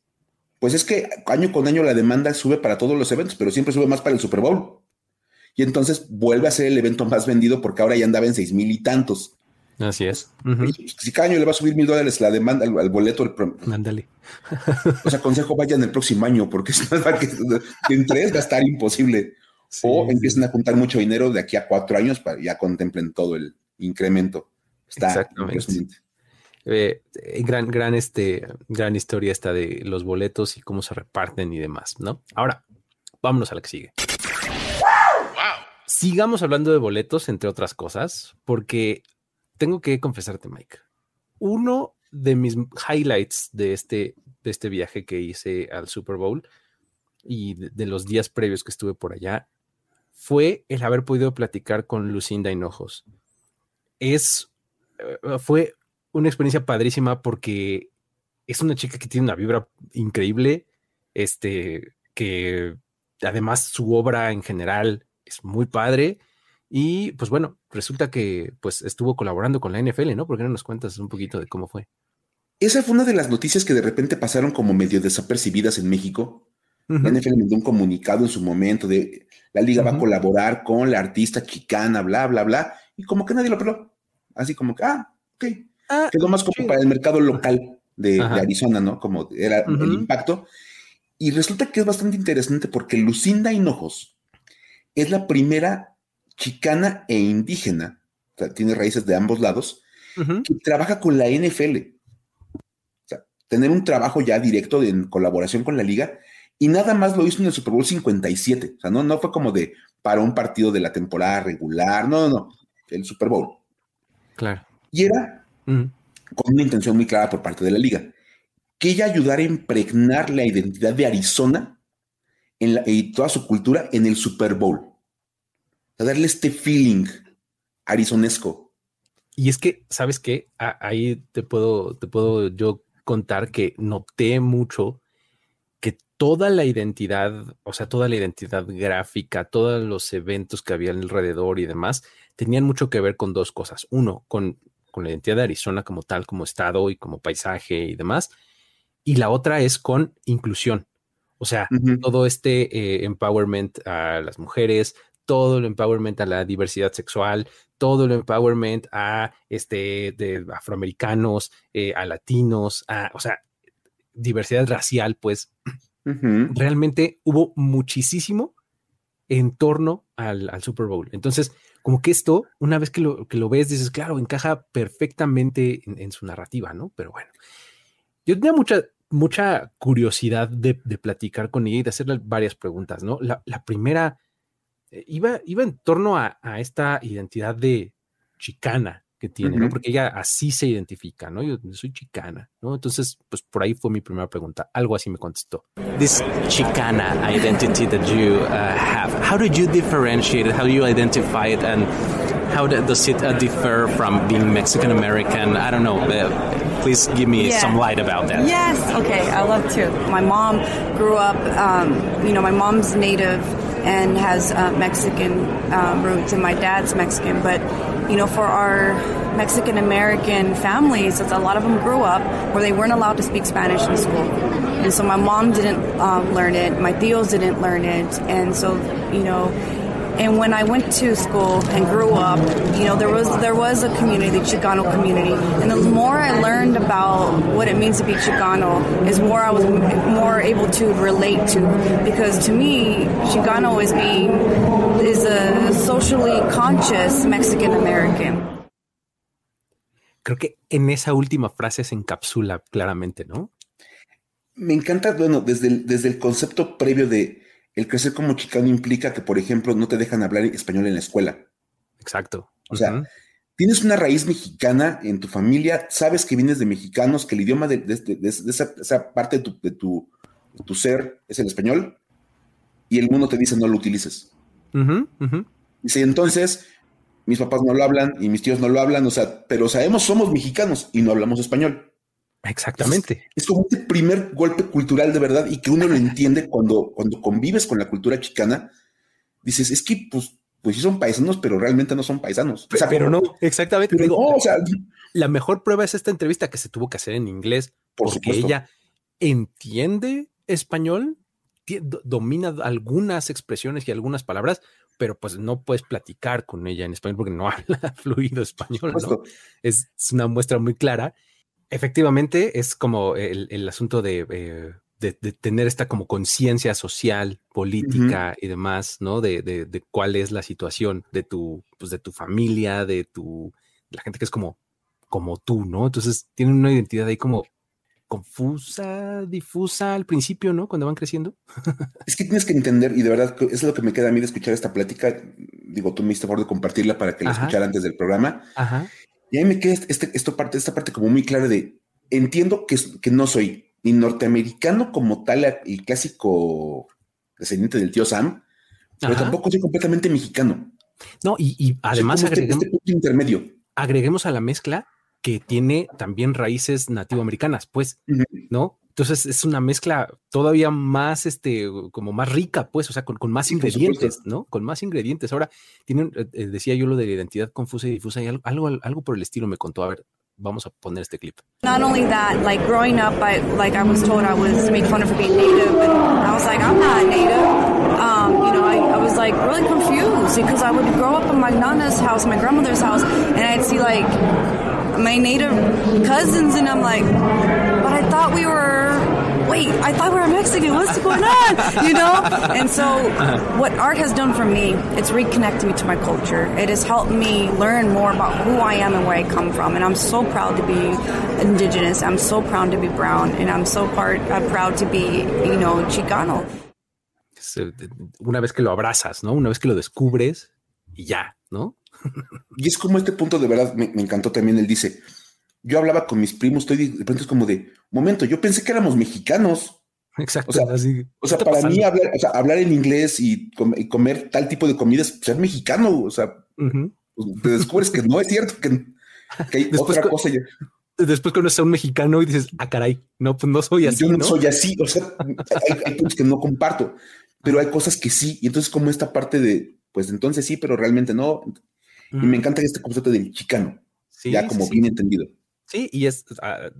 pues es que año con año la demanda sube para todos los eventos, pero siempre sube más para el Super Bowl. Y entonces vuelve a ser el evento más vendido porque ahora ya andaba en seis mil y tantos. Así es. Si cada año le va a subir mil dólares la demanda al, boleto, el Mándale. Pues aconsejo vayan el próximo año porque es que en tres va a o empiezan a juntar mucho dinero de aquí a cuatro años para ya contemplen todo el incremento. Está Exactamente. Eh, gran, gran, este, gran historia esta de los boletos y cómo se reparten y demás, ¿no? Ahora, vámonos a la que sigue. Sigamos hablando de boletos, entre otras cosas, porque tengo que confesarte, Mike. Uno de mis highlights de este, de este viaje que hice al Super Bowl y de los días previos que estuve por allá fue el haber podido platicar con Lucinda Hinojos. Es, eh, fue una experiencia padrísima porque es una chica que tiene una vibra increíble, este, que además su obra en general es muy padre. Y pues bueno, resulta que pues estuvo colaborando con la NFL, ¿no? ¿Por qué no nos cuentas un poquito de cómo fue? Esa fue una de las noticias que de repente pasaron como medio desapercibidas en México. La NFL mandó un comunicado en su momento de la liga va a colaborar con la artista chicana, bla, bla, bla, y como que nadie lo peló. Así como que, ah, ok. Ah, Quedó más como para el mercado local de, Arizona, ¿no? Como era el impacto. Y resulta que es bastante interesante porque Lucinda Hinojos es la primera chicana e indígena, o sea, tiene raíces de ambos lados, que trabaja con la NFL. O sea, tener un trabajo ya directo en colaboración con la liga y nada más lo hizo en el Super Bowl 57. O sea, no, no fue como de para un partido de la temporada regular. No, no, no. El Super Bowl. Claro. Y era con una intención muy clara por parte de la liga. Que ella ayudara a impregnar la identidad de Arizona en y toda su cultura en el Super Bowl. O sea, darle este feeling arizonesco. Y es que, ¿sabes qué? ahí te puedo, te puedo yo contar que noté mucho toda la identidad, o sea, toda la identidad gráfica, todos los eventos que había alrededor y demás, tenían mucho que ver con dos cosas. Uno, con, con la identidad de Arizona como tal, como estado y como paisaje y demás. Y la otra es con inclusión. O sea, todo este eh, empowerment a las mujeres, todo el empowerment a la diversidad sexual, todo el empowerment a este de afroamericanos, eh, a latinos, a, o sea, diversidad racial, pues Realmente hubo muchísimo en torno al, Super Bowl. Entonces, como que esto, una vez que lo, que lo ves, dices, claro, encaja perfectamente en, su narrativa, ¿no? Pero bueno, yo tenía mucha, mucha curiosidad de, platicar con ella y de hacerle varias preguntas, ¿no? La, primera eh, iba, iba en torno a, a, esta identidad de chicana que tiene, ¿no? Porque ella así se identifica, ¿no? Yo soy chicana, ¿no? Entonces, pues por ahí fue mi primera pregunta. Algo así me contestó. This chicana identity that you uh, have, how do you differentiate it? How do you identify it? And how does it uh, differ from being Mexican American? I don't know. Please give me Yeah. some light about that. Yes, okay, I love to. My mom grew up, um, you know, my mom's native and has uh, Mexican uh, roots, and my dad's Mexican. But, you know, for our Mexican American families, a lot of them grew up where they weren't allowed to speak Spanish in school. And so my mom didn't um, learn it, my tios didn't learn it. And so, you know, and when I went to school and grew up, you know, there was there was a community, the Chicano community, and the more I learned about what it means to be Chicano, is more I was more able to relate to, because to me, Chicano is being is a socially conscious Mexican American. Creo que en esa última frase se encapsula claramente, ¿no? Me encanta, bueno, desde el, desde el concepto previo de el crecer como chicano implica que, por ejemplo, no te dejan hablar español en la escuela. Exacto. O sea, tienes una raíz mexicana en tu familia, sabes que vienes de mexicanos, que el idioma de, de- de- de esa, esa parte de tu, de, tu, de tu ser es el español, y el mundo te dice no lo utilices. Ujú, ujú. Dice, entonces, mis papás no lo hablan y mis tíos no lo hablan, o sea, pero sabemos, somos mexicanos y no hablamos español. Exactamente. Es como este primer golpe cultural de verdad y que uno lo entiende cuando, cuando convives con la cultura chicana. Dices, es que pues, pues sí son paisanos, pero realmente no son paisanos. O sea, pero no, exactamente. pero Digo, no, o sea, la mejor prueba es esta entrevista que se tuvo que hacer en inglés Por porque supuesto. ella entiende español, domina algunas expresiones y algunas palabras, pero pues no puedes platicar con ella en español porque no habla fluido español. es una muestra muy clara. Efectivamente, es como el, el asunto de, eh, de- de tener esta como conciencia social, política y demás, ¿no? De, de- cuál es la situación de tu, pues de tu familia, de tu, la gente que es como, como tú, ¿no? Entonces tienen una identidad ahí como confusa, difusa al principio, ¿no? Cuando van creciendo. Es que tienes que entender, y de verdad es lo que me queda a mí de escuchar esta plática. Digo, tú me hiciste favor de compartirla para que la escuchara antes del programa. Ajá. Y a mí me queda este, esto parte, esta parte como muy clara de entiendo que, que no soy ni norteamericano como tal, el clásico descendiente del tío Sam, pero Ajá. tampoco soy completamente mexicano. No, y, y además este- agreguemos, este punto intermedio. agreguemos a la mezcla que tiene también raíces nativoamericanas, pues. ¿no? Entonces es una mezcla todavía más, este, como más rica, pues, o sea, con, con más Sí, ingredientes. ¿no? Con más ingredientes. Ahora, tienen, eh, eh, decía yo lo de la identidad confusa y difusa y algo, algo, algo por el estilo me contó. A ver, vamos a poner este clip. Not only that, like growing up, I like I was told I was made fun of for being native, and I was like, I'm not native. Um, you know, I, I was like really confused because I would grow up in my nana's house, my grandmother's house, and I'd see like my native cousins, and I'm like, but I thought we were. Wait, I thought we were Mexican. What's going on? You know? And so, what art has done for me, it's reconnected me to my culture. It has helped me learn more about who I am and where I come from. And I'm so proud to be indigenous. I'm so proud to be brown. And I'm so part, uh, proud to be, you know, Chicano. Una vez que lo abrazas, ¿no? Una vez que lo descubres y ya, ¿no? Y es como este punto de verdad, me, me encantó también. Él dice: Yo hablaba con mis primos, estoy de pronto es como de momento, yo pensé que éramos mexicanos. Exacto. O sea, así, O sea, ¿qué está para mí hablar, o sea, hablar en inglés y, com- y comer tal tipo de comidas, ser mexicano, o sea, pues, te descubres que no es cierto, que, que hay Después otra co- cosa. Después conoces a un mexicano y dices, ah, caray, no, pues no soy así, yo no, ¿no? soy así, o sea, hay, hay puntos que no comparto, pero hay cosas que sí, y entonces como esta parte de, pues entonces sí, pero realmente no, y me encanta este concepto del chicano, Sí, ya como sí. bien entendido. Sí, y es,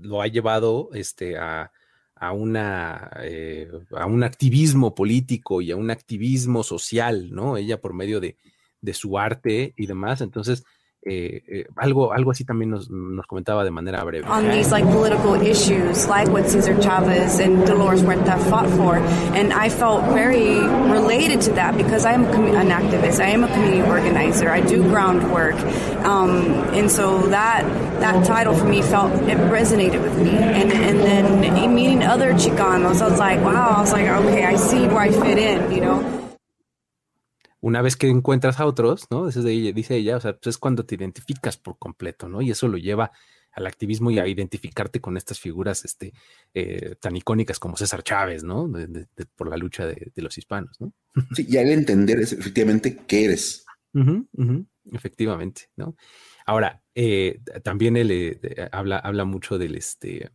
lo ha llevado este, a, a, una, eh, a un activismo político y a un activismo social, ¿no? Ella por medio de, de su arte y demás. Entonces, eh, eh, algo, algo así también nos, nos comentaba de manera breve. on these like political issues, like what Cesar Chavez and Dolores Huerta fought for, and I felt very related to that because I am an activist, I am a community organizer, I do groundwork, um, and so that that title for me felt it resonated with me, and and then meeting other Chicanos, I was like, wow, I was like, okay, I see where I fit in, you know. Una vez que encuentras a otros, ¿no? Dice ella, dice ella, o sea, pues es cuando te identificas por completo, ¿no? Y eso lo lleva al activismo y a identificarte con estas figuras este, eh, tan icónicas como César Chávez, ¿no? De- de- de- por la lucha de, de los hispanos, ¿no? Sí, y al entender es efectivamente qué eres. Efectivamente, ¿no? Ahora, eh, también él eh, habla, habla mucho del este.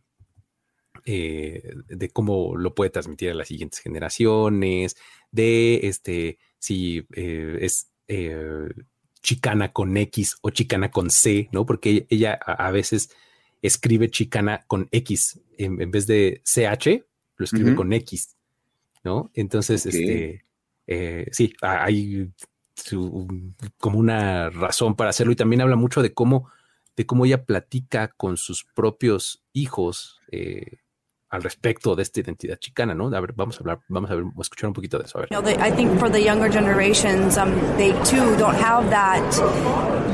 de cómo lo puede transmitir a las siguientes generaciones, de este, si es chicana con X o chicana con C, ¿no? Porque ella a, veces escribe chicana con X en, vez de CH, lo escribe con X, ¿no? Entonces, este, eh, sí, hay como una razón para hacerlo y también habla mucho de cómo, de cómo ella platica con sus propios hijos eh, al respecto de esta identidad chicana, ¿no? A ver, vamos a hablar, vamos a ver, a escuchar un poquito de eso. A ver. You know, they, I think for the younger generations, um, they too don't have that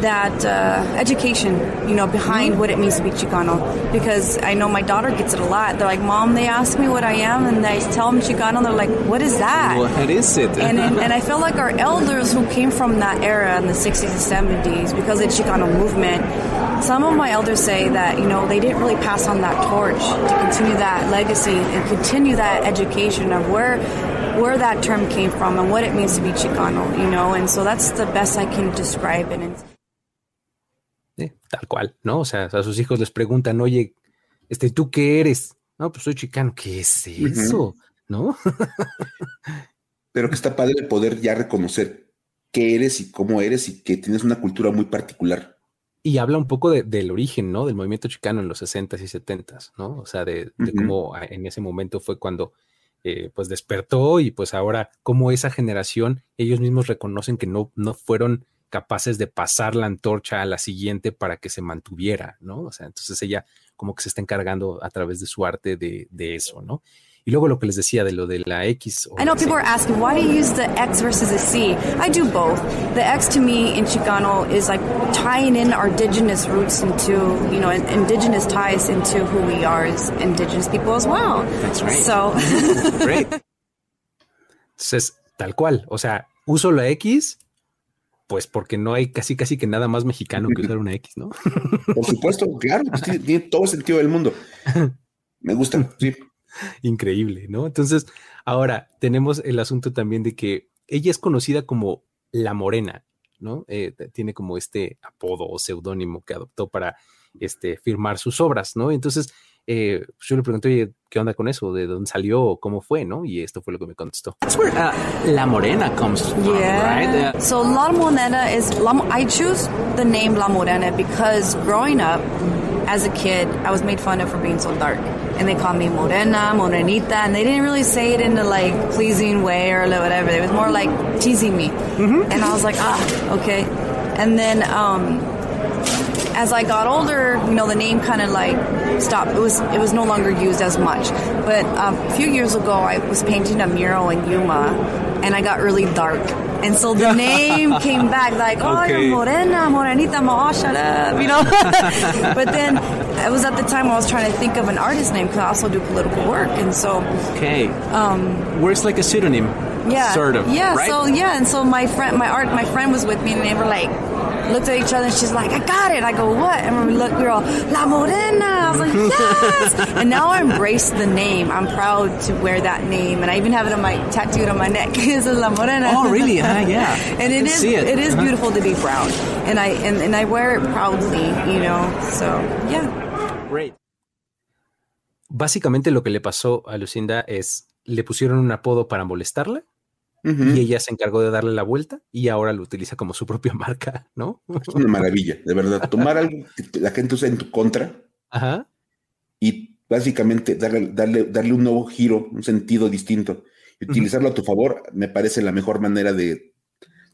that uh, education, you know, behind what it means to be Chicano. Because I know my daughter gets it a lot. They're like, "Mom," they ask me what I am, and I tell them Chicano. They're like, "What is that?" What is it? and, and and I feel like our elders who came from that era in the 60s and 70s, because of the Chicano movement some of my elders say that you know they didn't really pass on that torch to continue that legacy and continue that education of where where that term came from and what it means to be Chicano, you know, and so that's the best I can describe it. Sí, tal cual, ¿no? O sea, a sus hijos les preguntan, oye, este, ¿tú qué eres? No, pues soy chicano. ¿Qué es eso? Uh -huh. ¿No? Pero que está padre el poder ya reconocer qué eres y cómo eres y que tienes una cultura muy particular y habla un poco de, del origen, ¿no? Del movimiento chicano en los 60s y 70s, ¿no? O sea, de, de uh -huh. cómo en ese momento fue cuando eh, pues despertó y pues ahora cómo esa generación, ellos mismos reconocen que no, no fueron capaces de pasar la antorcha a la siguiente para que se mantuviera, ¿no? O sea, entonces ella como que se está encargando a través de su arte de, de eso, ¿no? Y luego lo que les decía de lo de la X. I know people are asking, why do you use the X versus the C? I do both. The X to me in Chicano is like tying in our indigenous roots into, you know, indigenous ties into who we are as indigenous people as well. That's right. So. Great. Entonces, tal cual. O sea, uso la X pues porque no hay casi casi que nada más mexicano que usar una X, ¿no? Por supuesto, claro, tiene, tiene todo sentido del mundo. Me gusta, sí. Increíble, ¿no? Entonces, ahora tenemos el asunto también de que ella es conocida como la Morena, ¿no? Eh, tiene como este apodo o seudónimo que adoptó para este, firmar sus obras, ¿no? Entonces, eh, yo le pregunté, oye, ¿qué onda con eso? ¿De dónde salió? ¿Cómo fue? ¿No? Y esto fue lo que me contestó. That's where uh, La Morena comes from, yeah. right? Uh, so La Morena is, La, I choose the name La Morena because growing up as a kid, I was made fun of for being so dark. And they called me Morena, Morenita, and they didn't really say it in a like pleasing way or whatever. It was more like teasing me. Mm-hmm. And I was like, ah, okay. And then, um, as I got older, you know, the name kind of like stopped. It was it was no longer used as much. But um, a few years ago, I was painting a mural in Yuma, and I got really dark. And so the name came back like, oh, Okay. you're morena, morenita, oh, shut up, you know. but then it was at the time I was trying to think of an artist name because I also do political work, and so okay. um, Where's like a pseudonym? yeah, Sort of. yeah. Right? So yeah, and so my friend, my art, my friend was with me, and they were like. Looked at each other and she's like, I got it. I go, what? And we look, we we're all, La Morena. I was like, yes. and now I embrace the name. I'm proud to wear that name. And I even have it on my tattooed on my neck. it says La Morena. Oh, really? Ah, yeah. and I it can is, see it. it is Uh-huh. beautiful to be proud. And I, and, and I wear it proudly, you know, so yeah. Great. Básicamente lo que le pasó a Lucinda es, le pusieron un apodo para molestarla Y ella se encargó de darle la vuelta y ahora lo utiliza como su propia marca, ¿no? Es una maravilla, de verdad. Tomar algo que la gente usa en tu contra Ajá. y básicamente darle, darle, darle un nuevo giro, un sentido distinto y utilizarlo a tu favor, me parece la mejor manera de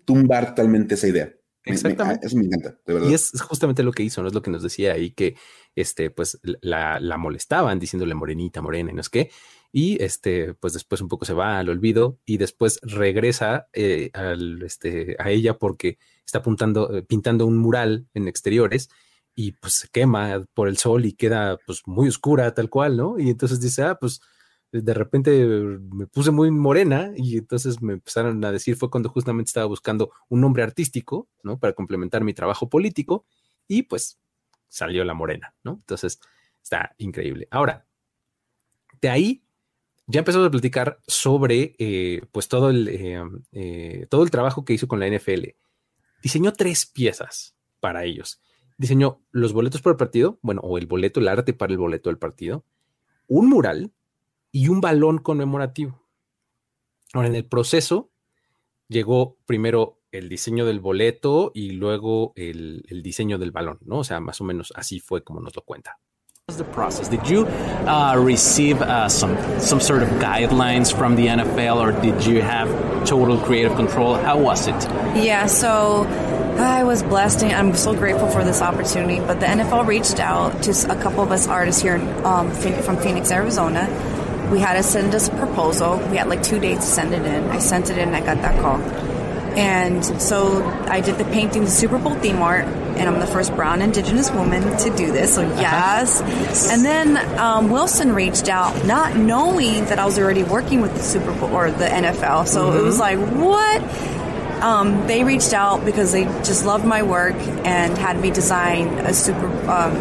tumbar totalmente esa idea. Me- me- Exactamente. eso me encanta, de verdad. Y es justamente lo que hizo, ¿no? Es lo que nos decía ahí que, este, pues, la, la molestaban diciéndole morenita, morena y no es qué. Y, este, pues después un poco se va al olvido y después regresa eh, al, este, a ella porque está apuntando, eh, pintando un mural en exteriores y pues se quema por el sol y queda pues muy oscura tal cual, ¿no? Y entonces dice, ah, pues de repente me puse muy morena y entonces me empezaron a decir, fue cuando justamente estaba buscando un nombre artístico, ¿no? Para complementar mi trabajo político y pues salió la morena, ¿no? Entonces está increíble. Ahora, de ahí ya empezamos a platicar sobre eh, pues todo el, eh, eh, todo el trabajo que hizo con la NFL. Diseñó tres piezas para ellos diseñó los boletos para el partido, bueno, o el boleto, el arte para el boleto del partido, un mural y un balón conmemorativo. Ahora, en el proceso llegó primero el diseño del boleto y luego el, el diseño del balón, ¿no? O sea, más o menos así fue como nos lo cuenta. The process? Did you uh, receive uh, some some sort of guidelines from the NFL, or did you have total creative control? How was it? Yeah, so I was blessed and I'm so grateful for this opportunity. But the NFL reached out to a couple of us artists here um, from Phoenix, Arizona. We had to send us a proposal. We had like two days to send it in. I sent it in. I got that call. And so I did the painting, the Super Bowl theme art, and I'm the first brown indigenous woman to do this. So yes. And then um, Wilson reached out, not knowing that I was already working with the Super Bowl or the NFL. So mm-hmm. it was like, what? Um, they reached out because they just loved my work and had me design a super um,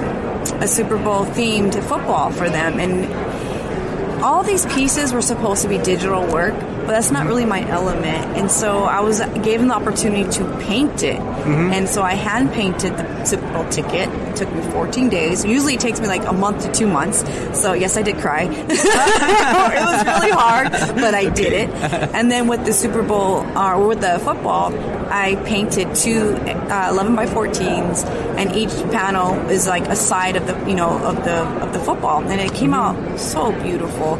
a Super Bowl themed football for them. And all these pieces were supposed to be digital work, but that's not really my element. And so I was gave them the opportunity to paint it, mm-hmm. and so I hand painted the Super Bowl ticket. It took me 14 days. Usually it takes me like a month to two months. So yes, I did cry. it was really hard, but I did it. And then with the Super Bowl uh, or with the football, I painted two uh, 11 by 14s, and each panel is like a side of the you know of the of the football, and it came mm-hmm. out so beautiful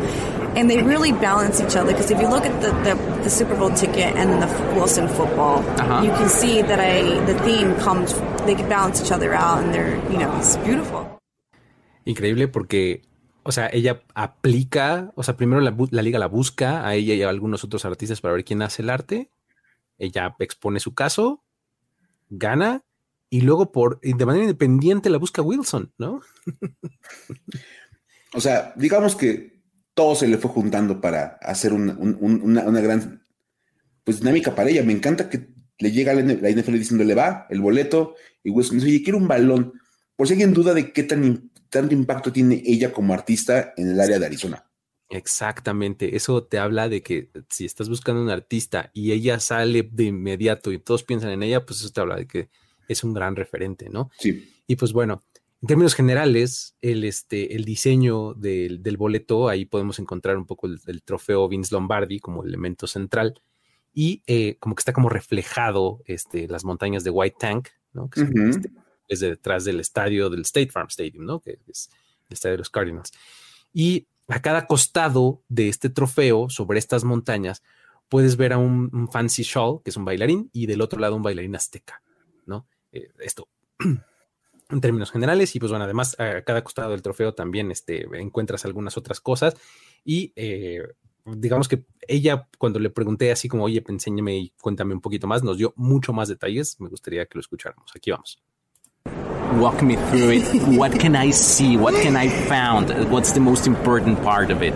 and they really balance each other because if you look at the, the, the, Super Bowl ticket and then the Wilson football, uh-huh. you can see that I the theme comes they balance each other out and they're you know it's beautiful. Increíble porque o sea, ella aplica, o sea, primero la, la, liga la busca a ella y a algunos otros artistas para ver quién hace el arte. Ella expone su caso, gana y luego por de manera independiente la busca Wilson, ¿no? o sea, digamos que todo se le fue juntando para hacer una, una, gran pues, dinámica para ella. Me encanta que le llega la NFL diciéndole va, el boleto, y Wilson dice, oye, quiero un balón. Por si alguien duda de qué tan, tanto impacto tiene ella como artista en el área de Arizona. Exactamente, eso te habla de que si estás buscando un artista y ella sale de inmediato y todos piensan en ella, pues eso te habla de que es un gran referente, ¿no? Sí. Y pues bueno, en términos generales, el, este, el diseño del, del boleto, ahí podemos encontrar un poco el, trofeo Vince Lombardi como elemento central y eh, como que está como reflejado este, las montañas de White Tank, ¿no? que este, es detrás del estadio del State Farm Stadium, ¿no? que es el estadio de los Cardinals. Y a cada costado de este trofeo, sobre estas montañas, puedes ver a un, fancy shawl, que es un bailarín, y del otro lado un bailarín azteca, ¿no? Eh, esto en términos generales. Y pues bueno, además a cada costado del trofeo también este, encuentras algunas otras cosas. Y eh, digamos que ella, cuando le pregunté así como, oye, enséñame y cuéntame un poquito más, nos dio mucho más detalles. Me gustaría que lo escucháramos. Aquí vamos. Walk me through it. What can I see? What can I found? What's the most important part of it?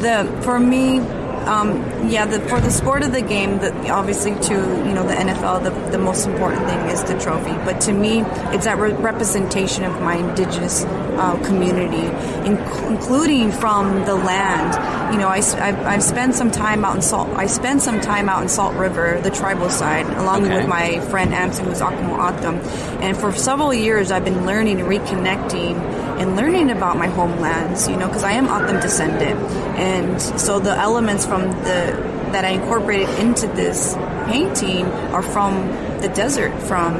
The for me, Um, yeah, the, for the sport of the game, the, obviously to you know the NFL, the, the most important thing is the trophy. But to me, it's that re- representation of my indigenous uh, community, including from the land. You know, I, I, have spent some time out in Salt. I spent some time out in Salt River, the tribal side, along okay. with my friend Amson, who's Akamo Atam. And for several years, I've been learning and reconnecting and learning about my homelands. You know, because I am Atam descendant, and so the elements from the that I incorporated into this painting are from the desert, from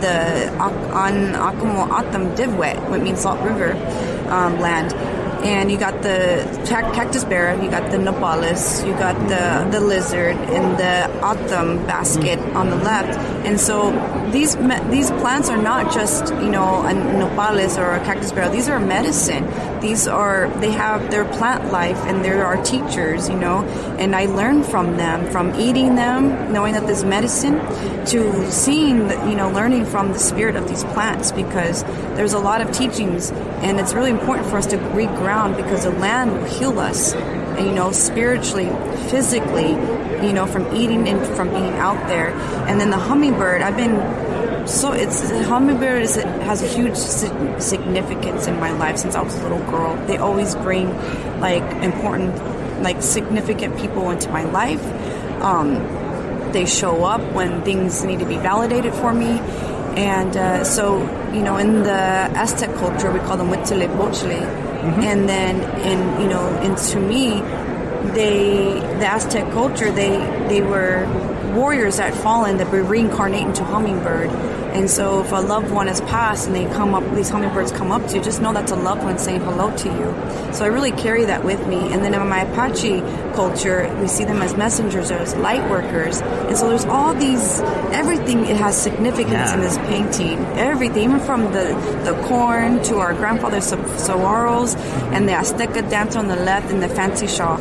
the on Akamo Atam Divwet, what means Salt River um, land and you got the cactus bear, you got the nopales, you got the the lizard, and the autumn basket on the left. And so these these plants are not just you know a nopales or a cactus bear. These are medicine. These are they have their plant life, and they're our teachers, you know. And I learned from them, from eating them, knowing that there's medicine, to seeing you know learning from the spirit of these plants because there's a lot of teachings, and it's really important for us to because the land will heal us, you know, spiritually, physically, you know, from eating and from being out there. And then the hummingbird, I've been so it's the hummingbird is, has a huge significance in my life since I was a little girl. They always bring like important, like significant people into my life. Um, they show up when things need to be validated for me And uh, so, you know, in the Aztec culture, we call them Huitzilopochtli. Mm-hmm. And then in, you know, in to me, they, the Aztec culture, they, they were warriors that fallen that were reincarnate into hummingbird. And so if a loved one has passed and they come up, these hummingbirds come up to you, just know that's a loved one saying hello to you. So I really carry that with me. And then in my Apache culture, we see them as messengers, as light workers. And so there's all these, everything, it has significance in this painting. Everything, even from the, the corn to our grandfather's saguaros and the Azteca dancer on the left and the fancy shawl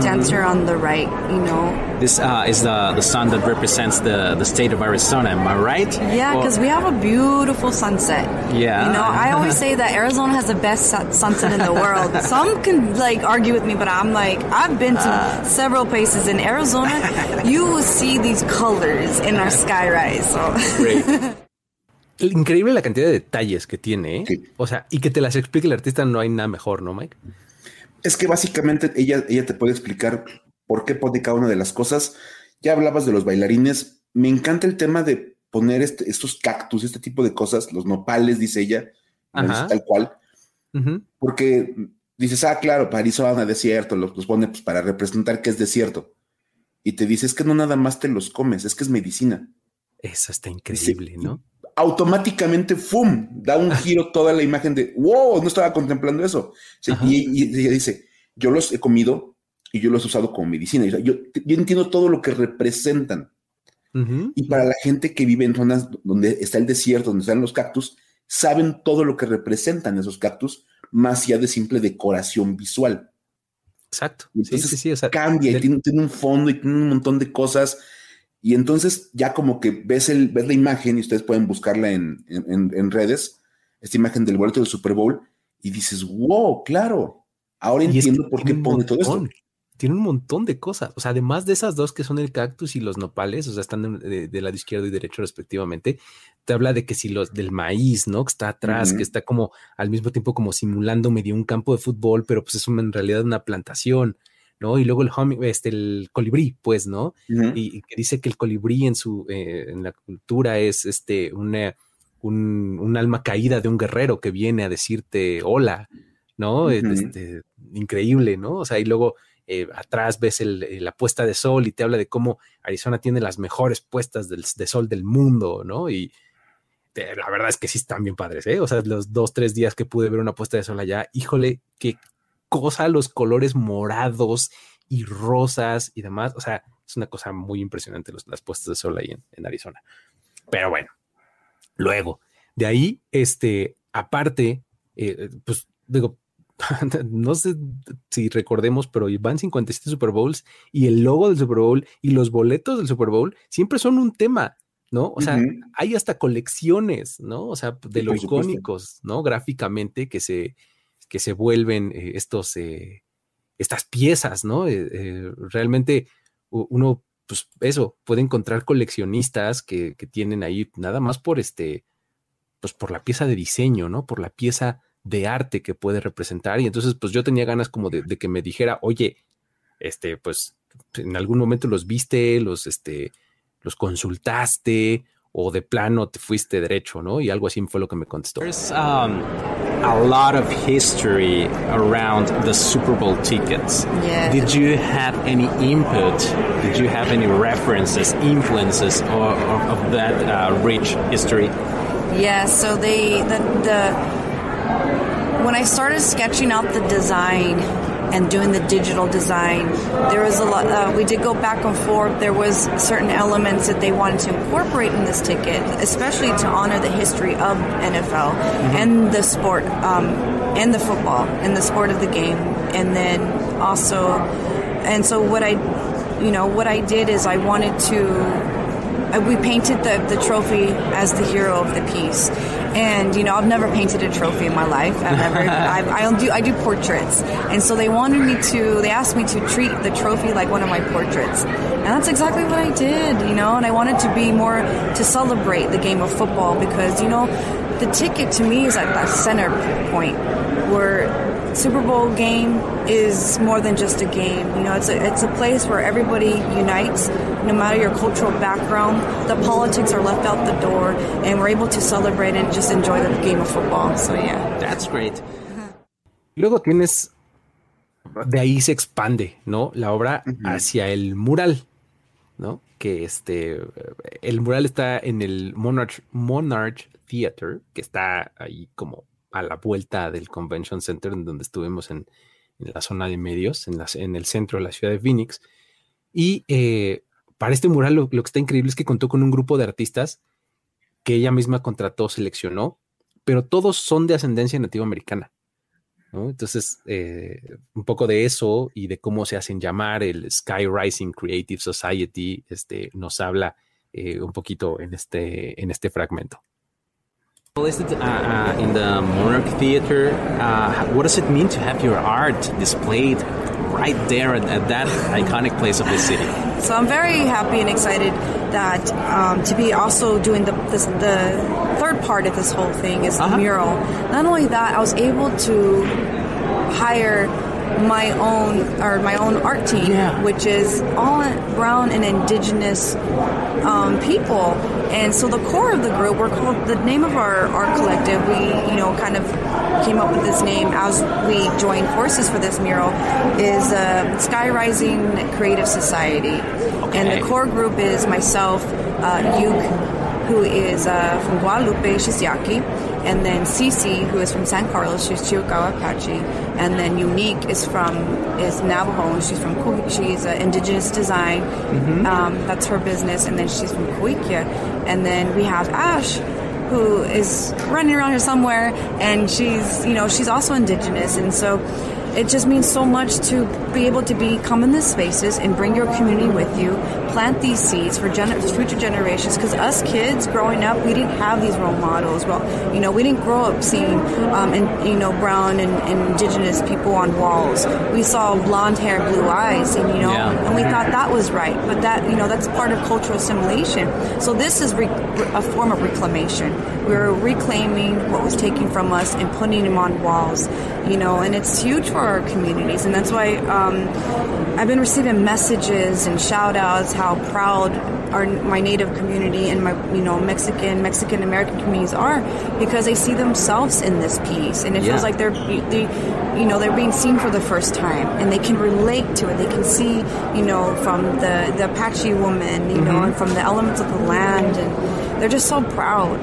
dancer on the right, you know. This uh, is the, the sun that represents the, the state of Arizona, am I right? Yeah, because we have a beautiful sunset. Yeah. You know, I always say that Arizona has the best sun- sunset in the world. Some can like argue with me, but I'm like, I've been to several places in Arizona. You will see these colors in our sky rise. So. Increíble la cantidad de detalles que tiene, ¿eh? Sí. O sea, y que te las explique el artista, no hay nada mejor, ¿no, Mike? Es que básicamente ella, ella te puede explicar por qué pone cada una de las cosas. Ya hablabas de los bailarines. Me encanta el tema de poner este- estos cactus, este tipo de cosas, los nopales, dice ella, Ajá. tal cual, porque dices, ah, claro, Arizona, desierto, los, los pone pues, para representar que es desierto. Y te dice, es que no nada más te los comes, es que es medicina. Eso está increíble. ¿no? Automáticamente, ¡fum! Da un giro toda la imagen de, wow, no estaba contemplando eso. Sí, y, y ella dice, yo los he comido y yo los he usado como medicina. Yo, yo entiendo todo lo que representan. Y para la gente que vive en zonas donde está el desierto, donde están los cactus, saben todo lo que representan esos cactus, más allá de simple decoración visual. Exacto. Sí, entonces sí, sí. O sea, Cambia y tiene, tiene un fondo y tiene un montón de cosas. Y entonces ya como que ves, el, ves la imagen y ustedes pueden buscarla en, en- redes, esta imagen del boleto del Super Bowl, y dices, wow, claro, ahora y es que entiendo por qué pone todo esto. montón, Tiene un montón de cosas. O sea, además de esas dos que son el cactus y los nopales, o sea, están de, de- del lado izquierdo y derecho respectivamente, te habla de que si los del maíz, ¿no? Que está atrás, que está como al mismo tiempo como simulando medio un campo de fútbol, pero pues es una- en realidad una plantación, ¿no? Y luego el humming- este, el colibrí, pues, ¿no? Y, y que dice que el colibrí en su eh, en la cultura es este una, un, un alma caída de un guerrero que viene a decirte hola, ¿no? Ujú. Este, increíble, ¿no? O sea, y luego eh, atrás ves el- eh, la puesta de sol y te habla de cómo Arizona tiene las mejores puestas del- de sol del mundo, ¿no? Y te- la verdad es que sí están bien padres, ¿eh? O sea, los dos, tres días que pude ver una puesta de sol allá, híjole, qué cosa los colores morados y rosas y demás. O sea, es una cosa muy impresionante los- las puestas de sol ahí en, en Arizona. Pero bueno, luego, de ahí, este, aparte, eh, pues digo, no sé si recordemos, pero van 57 Super Bowls y el logo del Super Bowl y los boletos del Super Bowl siempre son un tema, ¿no? O sea, Ujú. hay hasta colecciones, ¿no? O sea, de Sí, lo por supuesto. icónicos, ¿no? Gráficamente que se, que se vuelven eh, estos, eh, estas piezas, ¿no? Eh, realmente uno, pues eso, puede encontrar coleccionistas que, que tienen ahí nada más por este, pues por la pieza de diseño, ¿no? Por la pieza de arte que puede representar. Y entonces, pues yo tenía ganas como de, de que me dijera, oye, este, pues en algún momento los viste, los, este, los consultaste o de plano te fuiste derecho, ¿no? Y algo así fue lo que me contestó. There's um, a lot of history around the Super Bowl tickets. Yeah. Did you have any input? Did you have any references, influences, or, or of that uh, rich history? Yeah, so they the the when I started sketching out the design and doing the digital design, there was a lot. Uh, we did go back and forth. There was certain elements that they wanted to incorporate in this ticket, especially to honor the history of NFL and the sport um, and the football and the sport of the game, and then also, and so what I, you know, what I did is I wanted to Uh, we painted the, the trophy as the hero of the piece. And you know, I've never painted a trophy in my life. I've never. I, I don't. I do portraits, and so they wanted me to. They asked me to treat the trophy like one of my portraits, and that's exactly what I did. You know, and I wanted to be more to celebrate the game of football because you know, the ticket to me is at that center point where Super Bowl game is more than just a game. You know, it's a, it's a place where everybody unites, no matter your cultural background. The politics are left out the door, and we're able to celebrate and just enjoy the game of football. So, yeah. That's great. Luego tienes, de ahí se expande, ¿no? La obra hacia el mural, ¿no? Que este, el mural está en el Monarch, Monarch Theater, que está ahí como a la vuelta del Convention Center, en donde estuvimos en, la zona de medios, en, en, el centro de la ciudad de Phoenix. Y eh, para este mural lo, que está increíble es que contó con un grupo de artistas que ella misma contrató, seleccionó, pero todos son de ascendencia nativa americana. Entonces, eh, un poco de eso y de cómo se hacen llamar el Sky Rising Creative Society, este, nos habla eh, un poquito en este, en este fragmento. Listed uh, uh, in the Monarch Theater, uh, what does it mean to have your art displayed right there at, at that iconic place of the city? So I'm very happy and excited that um, to be also doing the this, the third part of this whole thing is the uh-huh. mural. Not only that, I was able to hire my own or my own art team, yeah. which is all brown and indigenous um, people. And so the core of the group, we're called the name of our art collective. We, you know, kind of came up with this name as we joined forces for this mural. Is uh, Sky Rising Creative Society, okay. and the core group is myself, uh, Yuke, who is uh, from Guadalupe, she's Yaqui and then Cece, who is from San Carlos, she's Chiricahua Apache, and then Unique is from is Navajo, and she's from she's uh, indigenous design. Mm-hmm. Um, that's her business, and then she's from Kuikia, and then we have Ash, who is running around here somewhere, and she's you know she's also indigenous, and so it just means so much to be able to be come in these spaces and bring your community with you, plant these seeds for gener- future generations. Because us kids growing up, we didn't have these role models. Well, you know, we didn't grow up seeing, um, and you know, brown and, and, indigenous people on walls. We saw blonde hair, blue eyes, and you know, yeah. and we thought that was right. But that, you know, that's part of cultural assimilation. So this is re- a form of reclamation. We're reclaiming what was taken from us and putting them on walls. You know, and it's huge for our communities, and that's why um, I've been receiving messages and shout outs how proud our my native community and my you know Mexican Mexican American communities are because they see themselves in this piece, and it yeah. feels like they're they you know they're being seen for the first time, and they can relate to it. They can see you know from the the Apache woman, you mm-hmm. know, and from the elements of the land, and they're just so proud.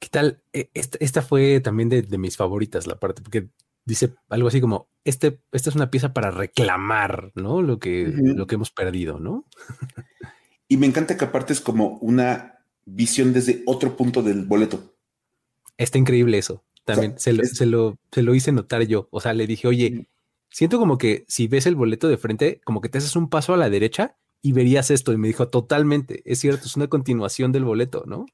¿Qué tal? Esta, esta fue también de, de mis favoritas, la parte, porque dice algo así como, este, esta es una pieza para reclamar, ¿no? Lo que, lo que hemos perdido, ¿no? y me encanta que aparte es como una visión desde otro punto del boleto. Está increíble eso. También se, lo, se, lo, se, lo, hice notar yo. O sea, le dije, oye, siento como que si ves el boleto de frente, como que te haces un paso a la derecha y verías esto. Y me dijo, totalmente, es cierto, es una continuación del boleto, ¿no?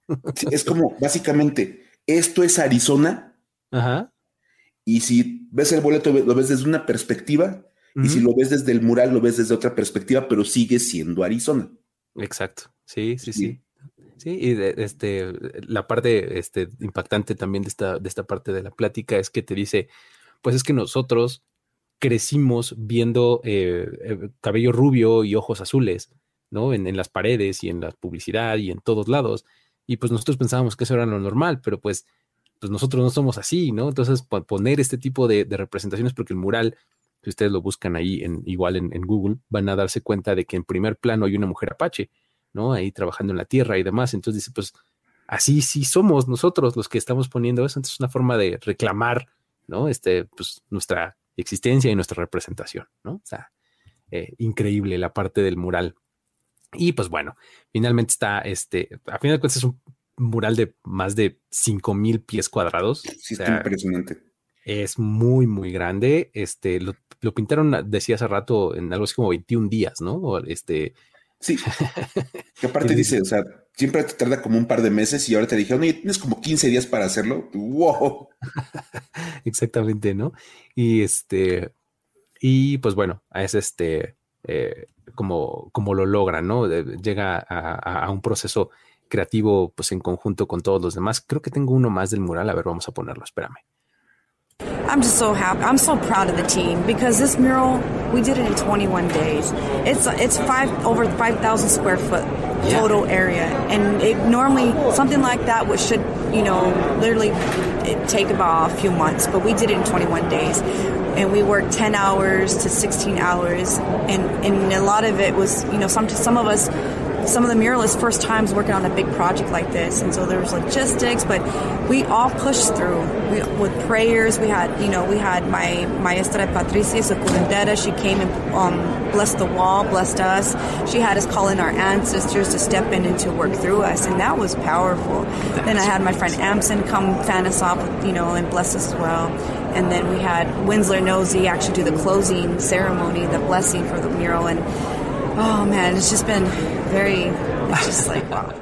es como, básicamente, esto es Arizona. Ajá. Y si ves el boleto, lo ves desde una perspectiva, y si lo ves desde el mural, lo ves desde otra perspectiva, pero sigue siendo Arizona. Exacto. Sí, sí, sí. Sí, y este, la parte este, impactante también de esta, de esta parte de la plática es que te dice, pues es que nosotros crecimos viendo eh, eh, cabello rubio y ojos azules, ¿no? En, en, las paredes y en la publicidad y en todos lados. Y pues nosotros pensábamos que eso era lo normal, pero pues pues nosotros no somos así, ¿no? Entonces, poner este tipo de, representaciones, porque el mural, si ustedes lo buscan ahí, igual en, Google, van a darse cuenta de que en primer plano hay una mujer apache, ¿no? Ahí trabajando en la tierra y demás. Entonces dice, pues así sí somos nosotros los que estamos poniendo eso. Entonces es una forma de reclamar, ¿no? Este, pues nuestra existencia y nuestra representación, ¿no? O sea, eh, increíble la parte del mural. Y pues bueno, finalmente está este, a final de cuentas es un mural de más de 5000 pies cuadrados. Sí, impresionante. Es muy, muy grande. Este lo, pintaron, decía hace rato, en algo así como 21 días, ¿no? Este. Sí. que aparte dice, o sea, siempre te tarda como un par de meses y ahora te dijeron, oye, tienes como 15 días para hacerlo. ¡Wow! Exactamente, ¿no? Y este. Y pues bueno, es este. Eh, como, como lo logra, ¿no? llega a, a un proceso creativo pues en conjunto con todos los demás. Creo que tengo uno más del mural, a ver, vamos a ponerlo, espérame. I'm just so happy. I'm so proud of the team because this mural we did it in 21 days. It's it's five over 5,000 square foot total area, and it normally something like that would should you know literally take about a few months, but we did it in 21 days. And we worked 10 hours to 16 hours, and, and a lot of it was, you know, some some of us some of the muralists first times working on a big project like this. And so there was logistics but we all pushed through. We, with prayers we had you know we had my maestra patricia Securendera. she came and um, blessed the wall blessed us. She had us call in our ancestors to step in and to work through us and that was powerful. Then i had my friend amson come fan us off you know and bless us as well. And then we had Winsler nosey actually do the closing ceremony the blessing for the mural. And oh man, it's just been very, it's just like, wow.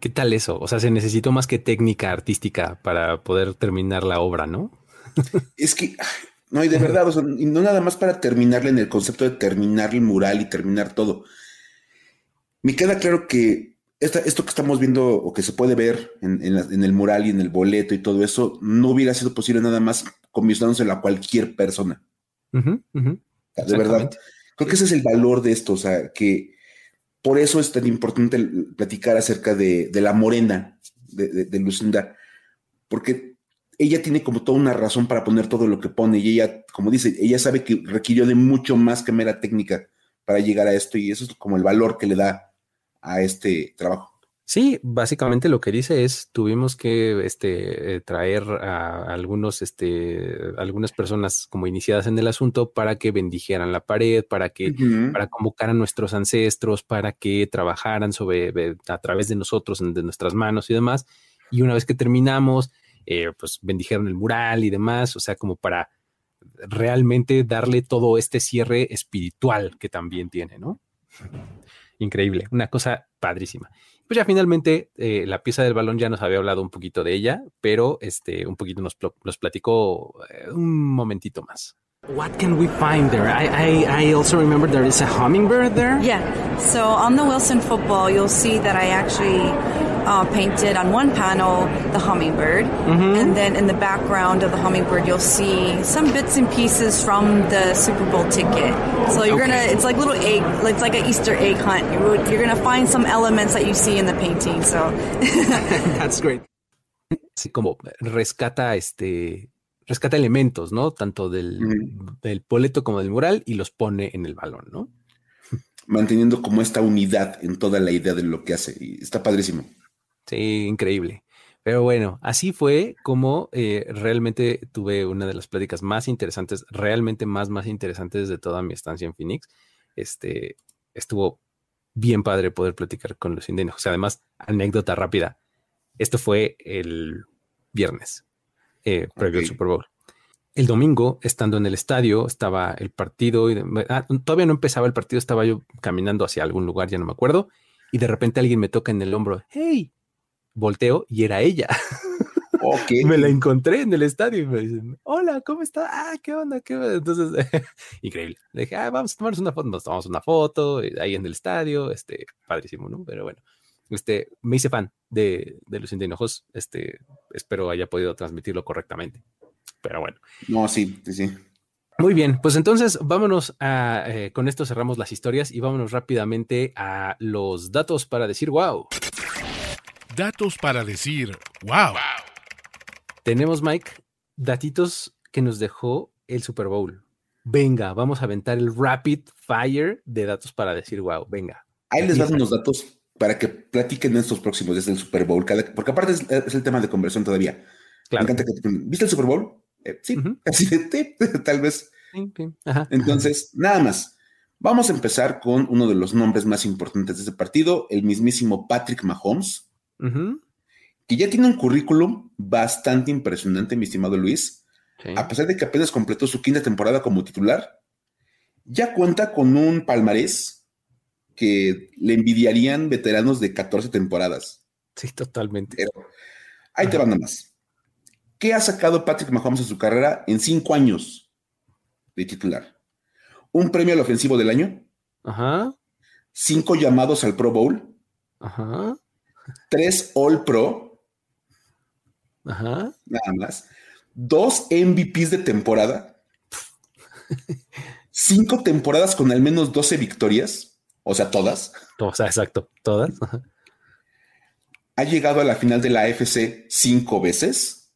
¿Qué tal eso? O sea, se necesitó más que técnica artística para poder terminar la obra, ¿no? es que, no, y de verdad, o sea, y no nada más para terminarle en el concepto de terminar el mural y terminar todo. Me queda claro que esta, esto que estamos viendo o que se puede ver en, en, el mural y en el boleto y todo eso, no hubiera sido posible nada más convirtiéndose a cualquier persona. De verdad. Creo que ese es el valor de esto, o sea, que por eso es tan importante platicar acerca de, la morena de, Lucinda, porque ella tiene como toda una razón para poner todo lo que pone y ella, como dice, ella sabe que requirió de mucho más que mera técnica para llegar a esto y eso es como el valor que le da a este trabajo. Sí, básicamente lo que dice es tuvimos que este, eh, traer a algunos, este, algunas personas como iniciadas en el asunto para que bendijeran la pared, para que, para convocar a nuestros ancestros, para que trabajaran sobre a través de nosotros, de nuestras manos y demás. Y una vez que terminamos, eh, pues bendijeron el mural y demás, o sea, como para realmente darle todo este cierre espiritual que también tiene, ¿no? Increíble, una cosa padrísima. Pues ya finalmente eh, la pieza del balón ya nos había hablado un poquito de ella, pero este un poquito nos, nos platicó eh, un momentito más. What can we find there? I, I, I also remember there is a hummingbird there. Yeah. So on the Wilson football, you'll see that I actually uh, painted on one panel the hummingbird, mm-hmm. and then in the background of the hummingbird, you'll see some bits and pieces from the Super Bowl ticket. So you're okay. gonna, it's like little egg, it's like an Easter egg hunt. You're, you're gonna find some elements that you see in the painting. So that's great. Sí, como rescata este rescata elementos, ¿no? Tanto del, del, boleto como del mural y los pone en el balón, ¿no? Manteniendo como esta unidad en toda la idea de lo que hace. Y está padrísimo. Sí, increíble. Pero bueno, así fue como eh, realmente tuve una de las pláticas más interesantes, realmente más, más interesantes de toda mi estancia en Phoenix. Este, estuvo bien padre poder platicar con los indígenas. O sea, además, anécdota rápida. Esto fue el viernes. Eh, previo al Super Bowl. El domingo, estando en el estadio, estaba el partido y ah, todavía no empezaba el partido, estaba yo caminando hacia algún lugar, ya no me acuerdo, y de repente alguien me toca en el hombro, hey, volteo y era ella. me la encontré en el estadio y me dicen, hola, ¿cómo está? Ah, ¿qué onda? ¿Qué Entonces, increíble. Le dije, ah, vamos a tomarnos una foto, nos tomamos una foto ahí en el estadio, este, padrísimo, ¿no? Pero bueno, este, me hice fan de, los Indinojos. Este, espero haya podido transmitirlo correctamente. Pero bueno. No, sí, sí, sí. Muy bien, pues entonces vámonos a, eh, con esto cerramos las historias y vámonos rápidamente a los datos para decir wow. Datos para decir wow. Tenemos, Mike, datitos que nos dejó el Super Bowl. Venga, vamos a aventar el rapid fire de datos para decir wow. Venga. Ahí les dan unos datos para que platiquen estos próximos desde el Super Bowl, porque aparte es, el tema de conversión todavía. Claro. Me encanta que ¿Viste el Super Bowl? Eh, sí, así de tal vez. Entonces, nada más. Vamos a empezar con uno de los nombres más importantes de este partido, el mismísimo Patrick Mahomes, que ya tiene un currículum bastante impresionante, mi estimado Luis. A pesar de que apenas completó su quinta temporada como titular, ya cuenta con un palmarés que le envidiarían veteranos de 14 temporadas. Sí, totalmente. Pero ahí te van nada más. ¿Qué ha sacado Patrick Mahomes en su carrera en cinco años de titular? Un premio al ofensivo del año. Ajá. Cinco llamados al Pro Bowl. Ajá. Tres All Pro. Ajá. Nada más. dos MVPs de temporada, cinco temporadas con al menos 12 victorias, o sea, todas. O sea, exacto, todas. Ha llegado a la final de la AFC cinco veces.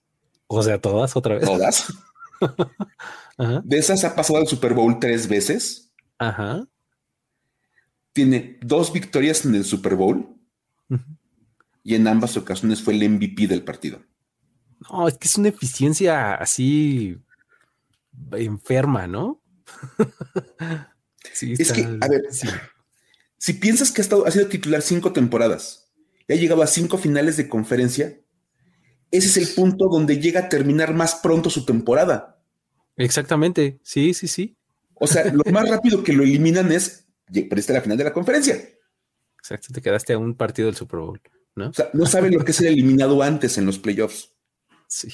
O sea, todas otra vez. Todas. De esas ha pasado al Super Bowl tres veces. Ajá. Tiene dos victorias en el Super Bowl. Y en ambas ocasiones fue el MVP del partido. No, es que es una eficiencia así enferma, ¿no? sí, es que, a ver, si piensas que ha, estado, ha sido titular cinco temporadas y ha llegado a cinco finales de conferencia, ese es el punto donde llega a terminar más pronto su temporada. Exactamente, sí, sí, sí. O sea, lo más rápido que lo eliminan es, perdiste la final de la conferencia. Exacto, te quedaste a un partido del Super Bowl, ¿no? O sea, no saben lo que es ser eliminado antes en los playoffs. Sí.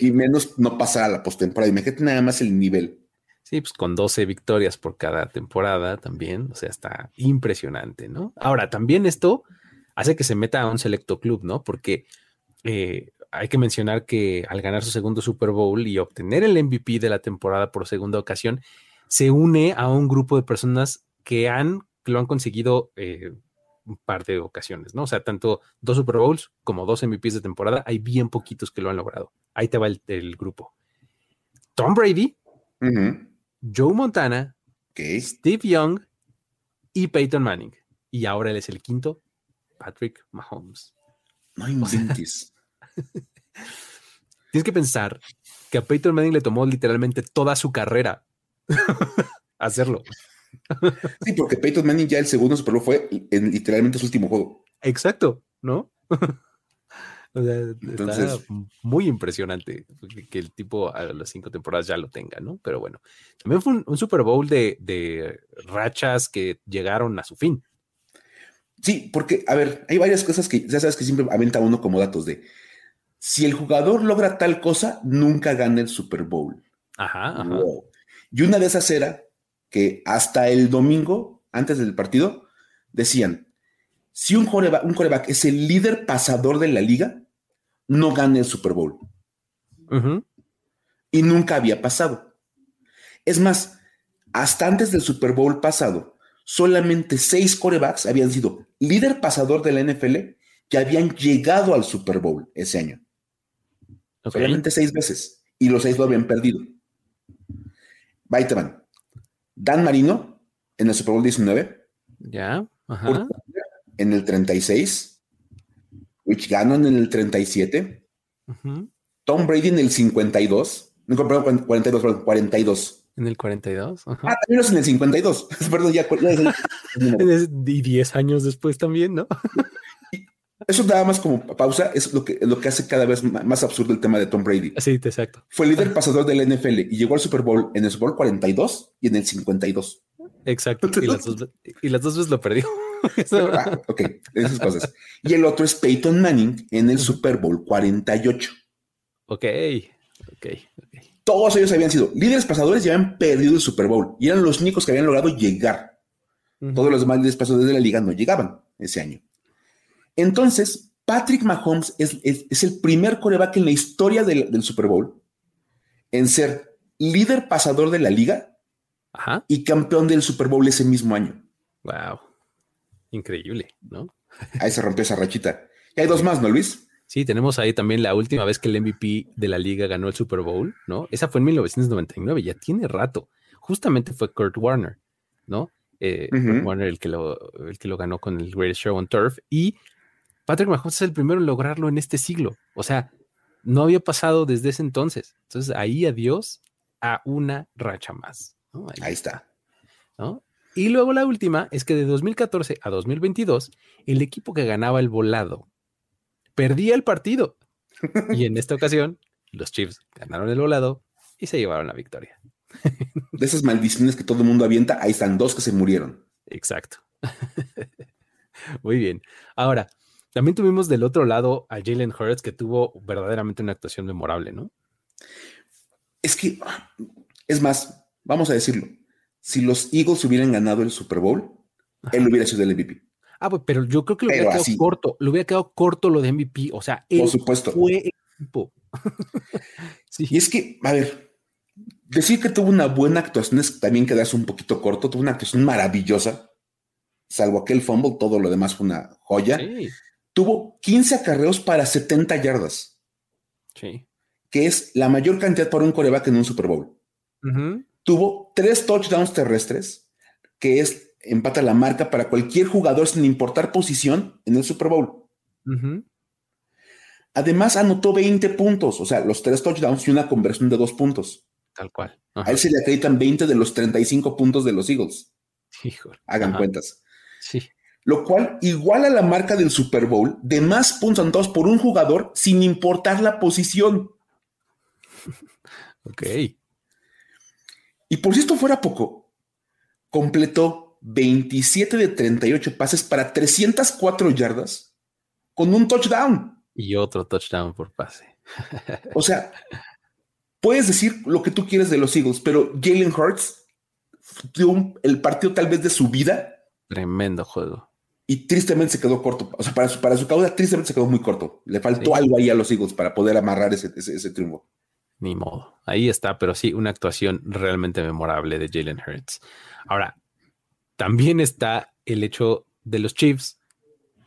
Y menos no pasar a la postemporada. Imagínate nada más el nivel. Sí, pues con 12 victorias por cada temporada también, o sea, está impresionante, ¿no? Ahora, también esto hace que se meta a un selecto club, ¿no? Porque eh, hay que mencionar que al ganar su segundo Super Bowl y obtener el MVP de la temporada por segunda ocasión, se une a un grupo de personas que han, lo han conseguido eh, un par de ocasiones, ¿no? O sea, tanto dos Super Bowls como dos MVPs de temporada, hay bien poquitos que lo han logrado. Ahí te va el, grupo. Tom Brady, Joe Montana, Steve Young y Peyton Manning. Y ahora él es el quinto, Patrick Mahomes. No inventes. Tienes que pensar que a Peyton Manning le tomó literalmente toda su carrera hacerlo. Sí, porque Peyton Manning ya el segundo Super Bowl fue en literalmente su último juego. Exacto, ¿no? O sea, Entonces, está muy impresionante que el tipo a las cinco temporadas ya lo tenga, ¿no? Pero bueno, también fue un, Super Bowl de, de, rachas que llegaron a su fin. Sí, porque, a ver, hay varias cosas que ya sabes que siempre aventa uno como datos de si el jugador logra tal cosa, nunca gana el Super Bowl. Ajá, Y una de esas era que hasta el domingo, antes del partido, decían, si un coreback, un es el líder pasador de la liga, no gana el Super Bowl. Y nunca había pasado. Es más, hasta antes del Super Bowl pasado, solamente seis corebacks habían sido líder pasador de la NFL que habían llegado al Super Bowl ese año. Solamente seis veces. Y los seis lo habían perdido. Baiteman. Dan Marino en el Super Bowl 19. Ya. En el 36. Rich Gannon en el 37. Tom Brady en el 52. No, perdón, 42, 42. En el 42. Ah, también es en el 52. Perdón, ya. y 10 años después también, ¿no? Eso nada más como pausa, es lo que, lo que hace cada vez más absurdo el tema de Tom Brady. Sí, exacto. Fue líder pasador del NFL y llegó al Super Bowl en el Super Bowl 42 y en el 52. Exacto. Y las dos, y las dos veces lo perdió. ah, ok, esas cosas. Y el otro es Peyton Manning en el Super Bowl 48. Ok, ok, ok. Todos ellos habían sido líderes pasadores y habían perdido el Super Bowl y eran los únicos que habían logrado llegar. Todos los demás líderes pasadores de la liga no llegaban ese año. Entonces, Patrick Mahomes es, el primer coreback en la historia del, Super Bowl en ser líder pasador de la liga y campeón del Super Bowl ese mismo año. Wow. Increíble, ¿no? Ahí se rompió esa rachita. Y hay dos más, ¿no, Luis? Sí, tenemos ahí también la última vez que el MVP de la liga ganó el Super Bowl, ¿no? Esa fue en 1999, ya tiene rato. Justamente fue Kurt Warner, ¿no? Eh, Kurt Warner el que, lo, el que lo ganó con el Greatest Show on Turf. Y Patrick Mahomes es el primero en lograrlo en este siglo. O sea, no había pasado desde ese entonces. Entonces, ahí adiós a una racha más. Ahí, está. Y luego la última es que de 2014 a 2022, el equipo que ganaba el volado perdía el partido. y en esta ocasión, los Chiefs ganaron el volado y se llevaron la victoria. De esas maldiciones que todo el mundo avienta, ahí están dos que se murieron. Exacto. Muy bien. Ahora, también tuvimos del otro lado a Jalen Hurts, que tuvo verdaderamente una actuación memorable, ¿no? Es que, es más, vamos a decirlo, si los Eagles hubieran ganado el Super Bowl, él hubiera sido el MVP. Ah, pues, pero yo creo que lo hubiera quedado corto, lo hubiera quedado corto lo de MVP, o sea, él Por supuesto. fue equipo, sí. Y es que, a ver, decir que tuvo una buena actuación es también quedarse un poquito corto. Tuvo una actuación maravillosa, salvo aquel fumble, todo lo demás fue una joya. Tuvo 15 acarreos para 70 yardas. Sí. Que es la mayor cantidad para un coreback en un Super Bowl. Tuvo tres touchdowns terrestres, que es empata la marca para cualquier jugador sin importar posición en el Super Bowl. Además, anotó 20 puntos, o sea, los tres touchdowns y una conversión de dos puntos. Tal cual. A él se le acreditan 20 de los 35 puntos de los Eagles. Híjole. Hagan cuentas. Sí. Lo cual iguala la marca del Super Bowl de más puntos anotados por un jugador sin importar la posición. ok. Y por si esto fuera poco, completó 27 de 38 pases para 304 yardas con un touchdown. Y otro touchdown por pase. o sea, puedes decir lo que tú quieres de los Eagles, pero Jalen Hurts dio el partido tal vez de su vida. Tremendo juego. Y tristemente se quedó corto. O sea, para su, para su causa, tristemente se quedó muy corto. Le faltó algo ahí a los Eagles para poder amarrar ese, ese, triunfo. Ni modo. Ahí está, pero sí, una actuación realmente memorable de Jalen Hurts. Ahora, también está el hecho de los Chiefs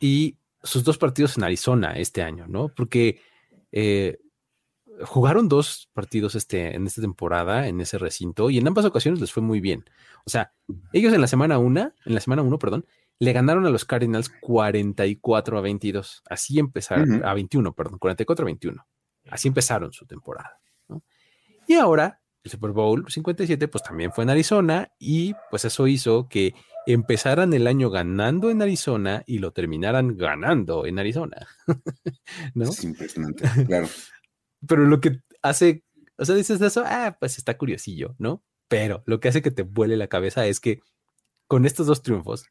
y sus dos partidos en Arizona este año, ¿no? Porque eh, jugaron dos partidos este, en esta temporada en ese recinto y en ambas ocasiones les fue muy bien. O sea, ellos en la semana una, en la semana uno, perdón, le ganaron a los Cardinals 44 a 22. Así empezaron, a 21, perdón, 44 a 21. Así empezaron su temporada. Y ahora, el Super Bowl 57, pues también fue en Arizona y pues eso hizo que empezaran el año ganando en Arizona y lo terminaran ganando en Arizona. ¿No? Es impresionante, claro. Pero lo que hace, o sea, dices eso, ah, pues está curiosillo, ¿no? Pero lo que hace que te vuele la cabeza es que con estos dos triunfos,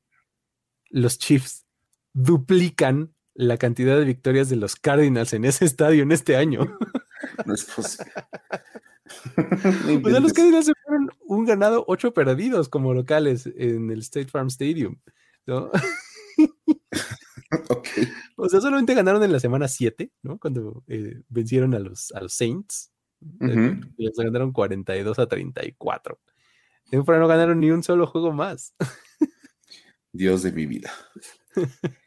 los Chiefs duplican la cantidad de victorias de los Cardinals en ese estadio en este año. No es posible. o sea, los Cardinals se fueron un ganado, ocho perdidos como locales en el State Farm Stadium, ¿no? O sea, solamente ganaron en la semana 7, ¿no? Cuando eh, vencieron a los, a los Saints. Uh les ganaron 42 a 34. En no ganaron ni un solo juego más. Dios de mi vida.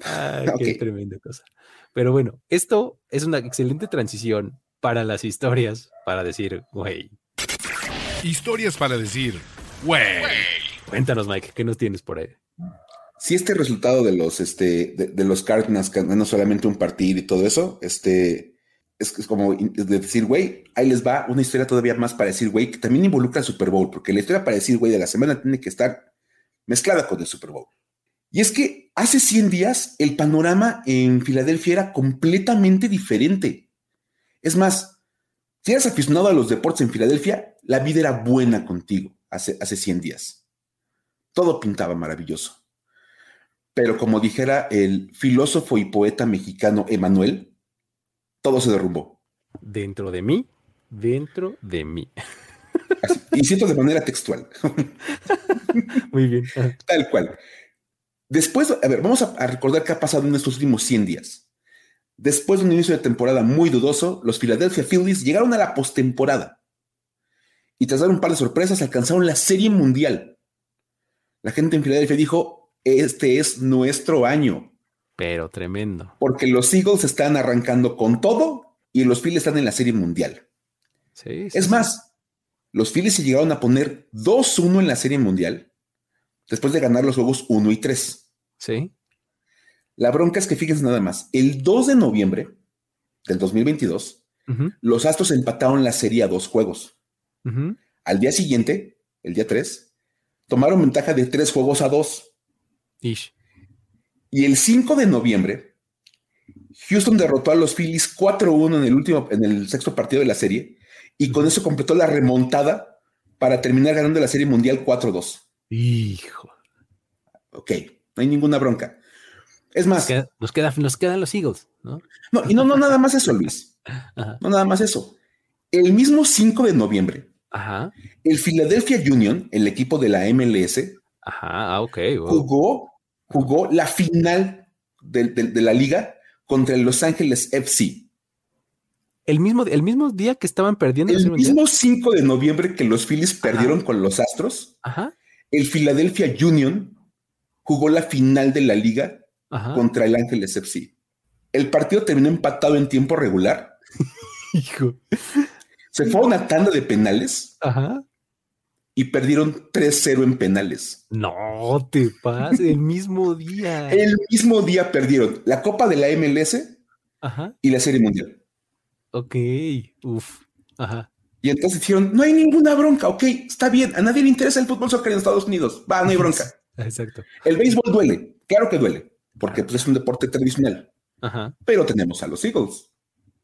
Ay, qué tremenda cosa. Pero bueno, esto es una excelente transición para las historias, para decir, güey. Historias para decir, güey. Cuéntanos, Mike, ¿qué nos tienes por ahí? Si este resultado de los, este, de, los Cardinals ganando solamente un partido y todo eso, este, es, como decir, güey, ahí les va una historia todavía más para decir, güey, que también involucra el Super Bowl, porque la historia para decir, güey, de la semana tiene que estar mezclada con el Super Bowl. Y es que hace 100 días el panorama en Filadelfia era completamente diferente. Es más, si eras aficionado a los deportes en Filadelfia, la vida era buena contigo hace, hace 100 días. Todo pintaba maravilloso. Pero como dijera el filósofo y poeta mexicano Emanuel, todo se derrumbó. Dentro de mí, dentro de mí. y siento de manera textual. Muy bien. Tal cual. Después, a ver, vamos a, a, recordar qué ha pasado en estos últimos 100 días. Después de un inicio de temporada muy dudoso, los Philadelphia Phillies llegaron a la postemporada. Y tras dar un par de sorpresas, alcanzaron la Serie Mundial. La gente en Filadelfia dijo, este es nuestro año. Pero tremendo. Porque los Eagles están arrancando con todo y los Phillies están en la Serie Mundial. Sí, es más, los Phillies se llegaron a poner 2-1 en la Serie Mundial después de ganar los juegos 1 y 3. Sí. La bronca es que fíjense nada más, el 2 de noviembre del 2022, los Astros empataron la serie a dos juegos. Al día siguiente, el día 3, tomaron ventaja de tres juegos a dos. Y el 5 de noviembre, Houston derrotó a los Phillies 4-1 en el último, en el sexto partido de la serie, y con eso completó la remontada para terminar ganando la serie mundial 4-2. Hijo. Ok, no hay ninguna bronca. Es más. Nos, queda, nos, quedan los Eagles, ¿no? No, y no, no, nada más eso, Luis. No, nada más eso. El mismo 5 de noviembre, el Philadelphia Union, el equipo de la MLS, Ajá, ah, jugó jugó la final de, la liga contra el Los Ángeles FC. El mismo, el mismo día que estaban perdiendo. El mismo 5 de noviembre que los Phillies perdieron con los Astros, Ajá. el Philadelphia Union jugó la final de la liga Ajá. contra el Ángeles FC. El partido terminó empatado en tiempo regular. Hijo. Se fueron a tanda de penales Ajá. y perdieron 3-0 en penales. No te pases, el mismo día. El mismo día perdieron la Copa de la MLS Ajá. y la Serie Mundial. Ok. Uf. Ajá. Y entonces dijeron, no hay ninguna bronca, ok, está bien, a nadie le interesa el fútbol soccer en Estados Unidos, va, no hay bronca. Exacto. El béisbol duele, claro que duele, porque pues, es un deporte tradicional, Ajá. pero tenemos a los Eagles.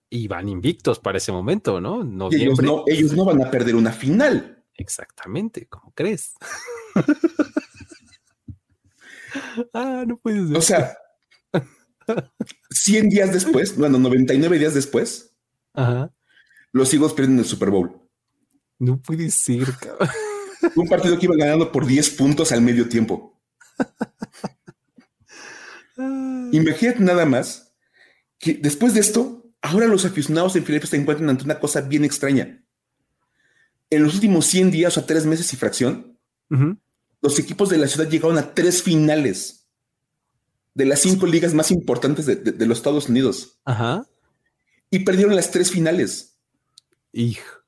Y van invictos para ese momento, ¿no? Ellos no, ellos no van a perder una final. Exactamente, ¿cómo crees? ah, no puede ser. O sea, 100 días después, bueno, 99 días después, Ajá. los Eagles pierden el Super Bowl. No puede ser, cabrón. Un partido que iba ganando por 10 puntos al medio tiempo. Imagínate nada más que después de esto, ahora los aficionados en Filadelfia se encuentran ante una cosa bien extraña. En los últimos 100 días, o sea, tres meses y fracción, los equipos de la ciudad llegaron a tres finales de las cinco ligas más importantes de, de- de los Estados Unidos Ajá. y perdieron las tres finales. Hijo.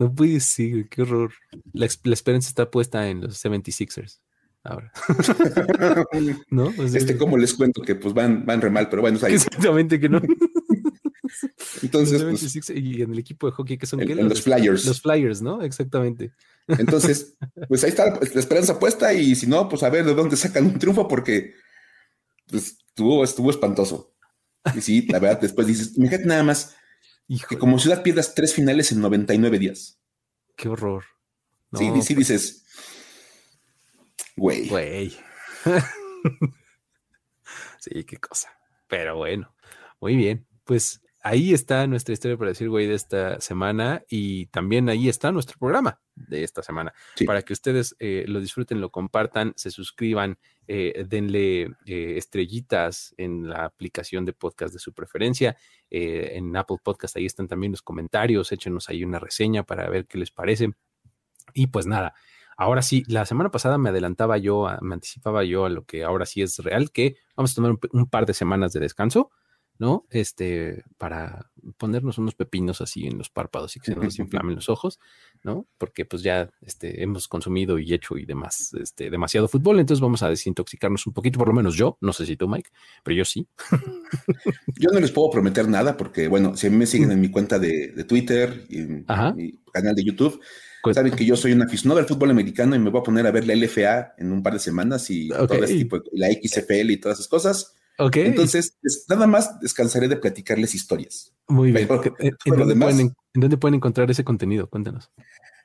No puede ser, qué horror. La, la esperanza está puesta en los 76ers. Ahora. ¿No? O sea, Este, como les cuento que pues van, van re mal, pero bueno. Exactamente que no. Entonces, Los pues, 76 y en el equipo de hockey que son ¿qué? en los Flyers. Los Flyers, ¿no? Exactamente. Entonces, pues ahí está la esperanza puesta y si no, pues a ver de dónde sacan un triunfo porque pues, estuvo, estuvo espantoso. Y sí, la verdad, después dices, imagínate nada más Que como ciudad pierdas tres finales en 99 días. qué horror. No, sí, sí dices, güey. Güey. sí, qué cosa. Pero bueno, muy bien. Pues ahí está nuestra historia para decir, güey, de esta semana y también ahí está nuestro programa de esta semana. Sí. Para que ustedes eh, lo disfruten, lo compartan, se suscriban, eh, denle eh, estrellitas en la aplicación de podcast de su preferencia. eh, en Apple Podcast ahí están también los comentarios, échenos ahí una reseña para ver qué les parece. Y pues nada, ahora sí, la semana pasada me adelantaba yo, me anticipaba yo a lo que ahora sí es real, que vamos a tomar un par de semanas de descanso, ¿no? Este, para ponernos unos pepinos así en los párpados y que se nos inflamen los ojos, ¿no? Porque pues ya este, hemos consumido y hecho y demás, este, demasiado fútbol, entonces vamos a desintoxicarnos un poquito, por lo menos yo, no sé si tú, Mike, pero yo sí. Yo no les puedo prometer nada porque, bueno, si a mí me siguen en mi cuenta de, de Twitter y en Ajá. mi canal de YouTube, Pues- saben que yo soy un aficionado del fútbol americano y me voy a poner a ver la LFA en un par de semanas y todo ese tipo de, la XFL y todas esas cosas. Ok. Entonces, es- nada más descansaré de platicarles historias. muy bien. pero- ¿En, pero lo dónde demás- pueden, en dónde pueden encontrar ese contenido? Cuéntanos.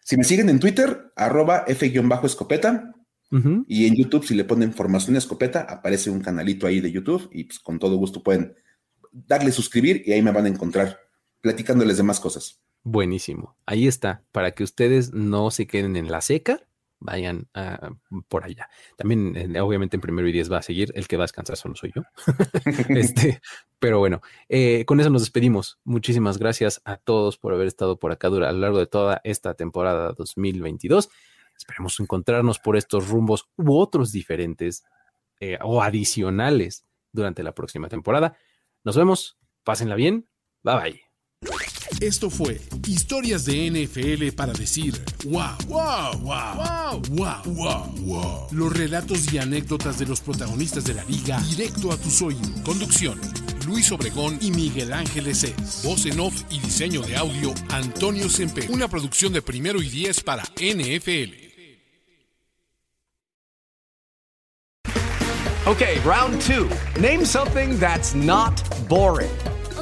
Si me siguen en Twitter, arroba F-escopeta, y en YouTube, si le ponen formación escopeta, aparece un canalito ahí de YouTube y pues con todo gusto pueden darle suscribir y ahí me van a encontrar platicándoles de más cosas. Buenísimo. Ahí está, para que ustedes no se queden en la seca, vayan por allá. También, eh, obviamente, en primero y diez va a seguir. El que va a descansar solo soy yo. este, pero bueno, eh, con eso nos despedimos. Muchísimas gracias a todos por haber estado por acá a lo largo de toda esta temporada 2022. Esperemos encontrarnos por estos rumbos u otros diferentes eh, o adicionales durante la próxima temporada. Nos vemos. Pásenla bien. Bye bye. Esto fue Historias de NFL para decir wow, wow, wow, wow, wow, wow, wow. Los relatos y anécdotas de los protagonistas de la liga directo a tus oídos. Conducción. Luis Obregón y Miguel Ángeles es. Voz en off y diseño de audio Antonio Sempe. Una producción de primero y diez para NFL. Okay, round two. Name something that's not boring.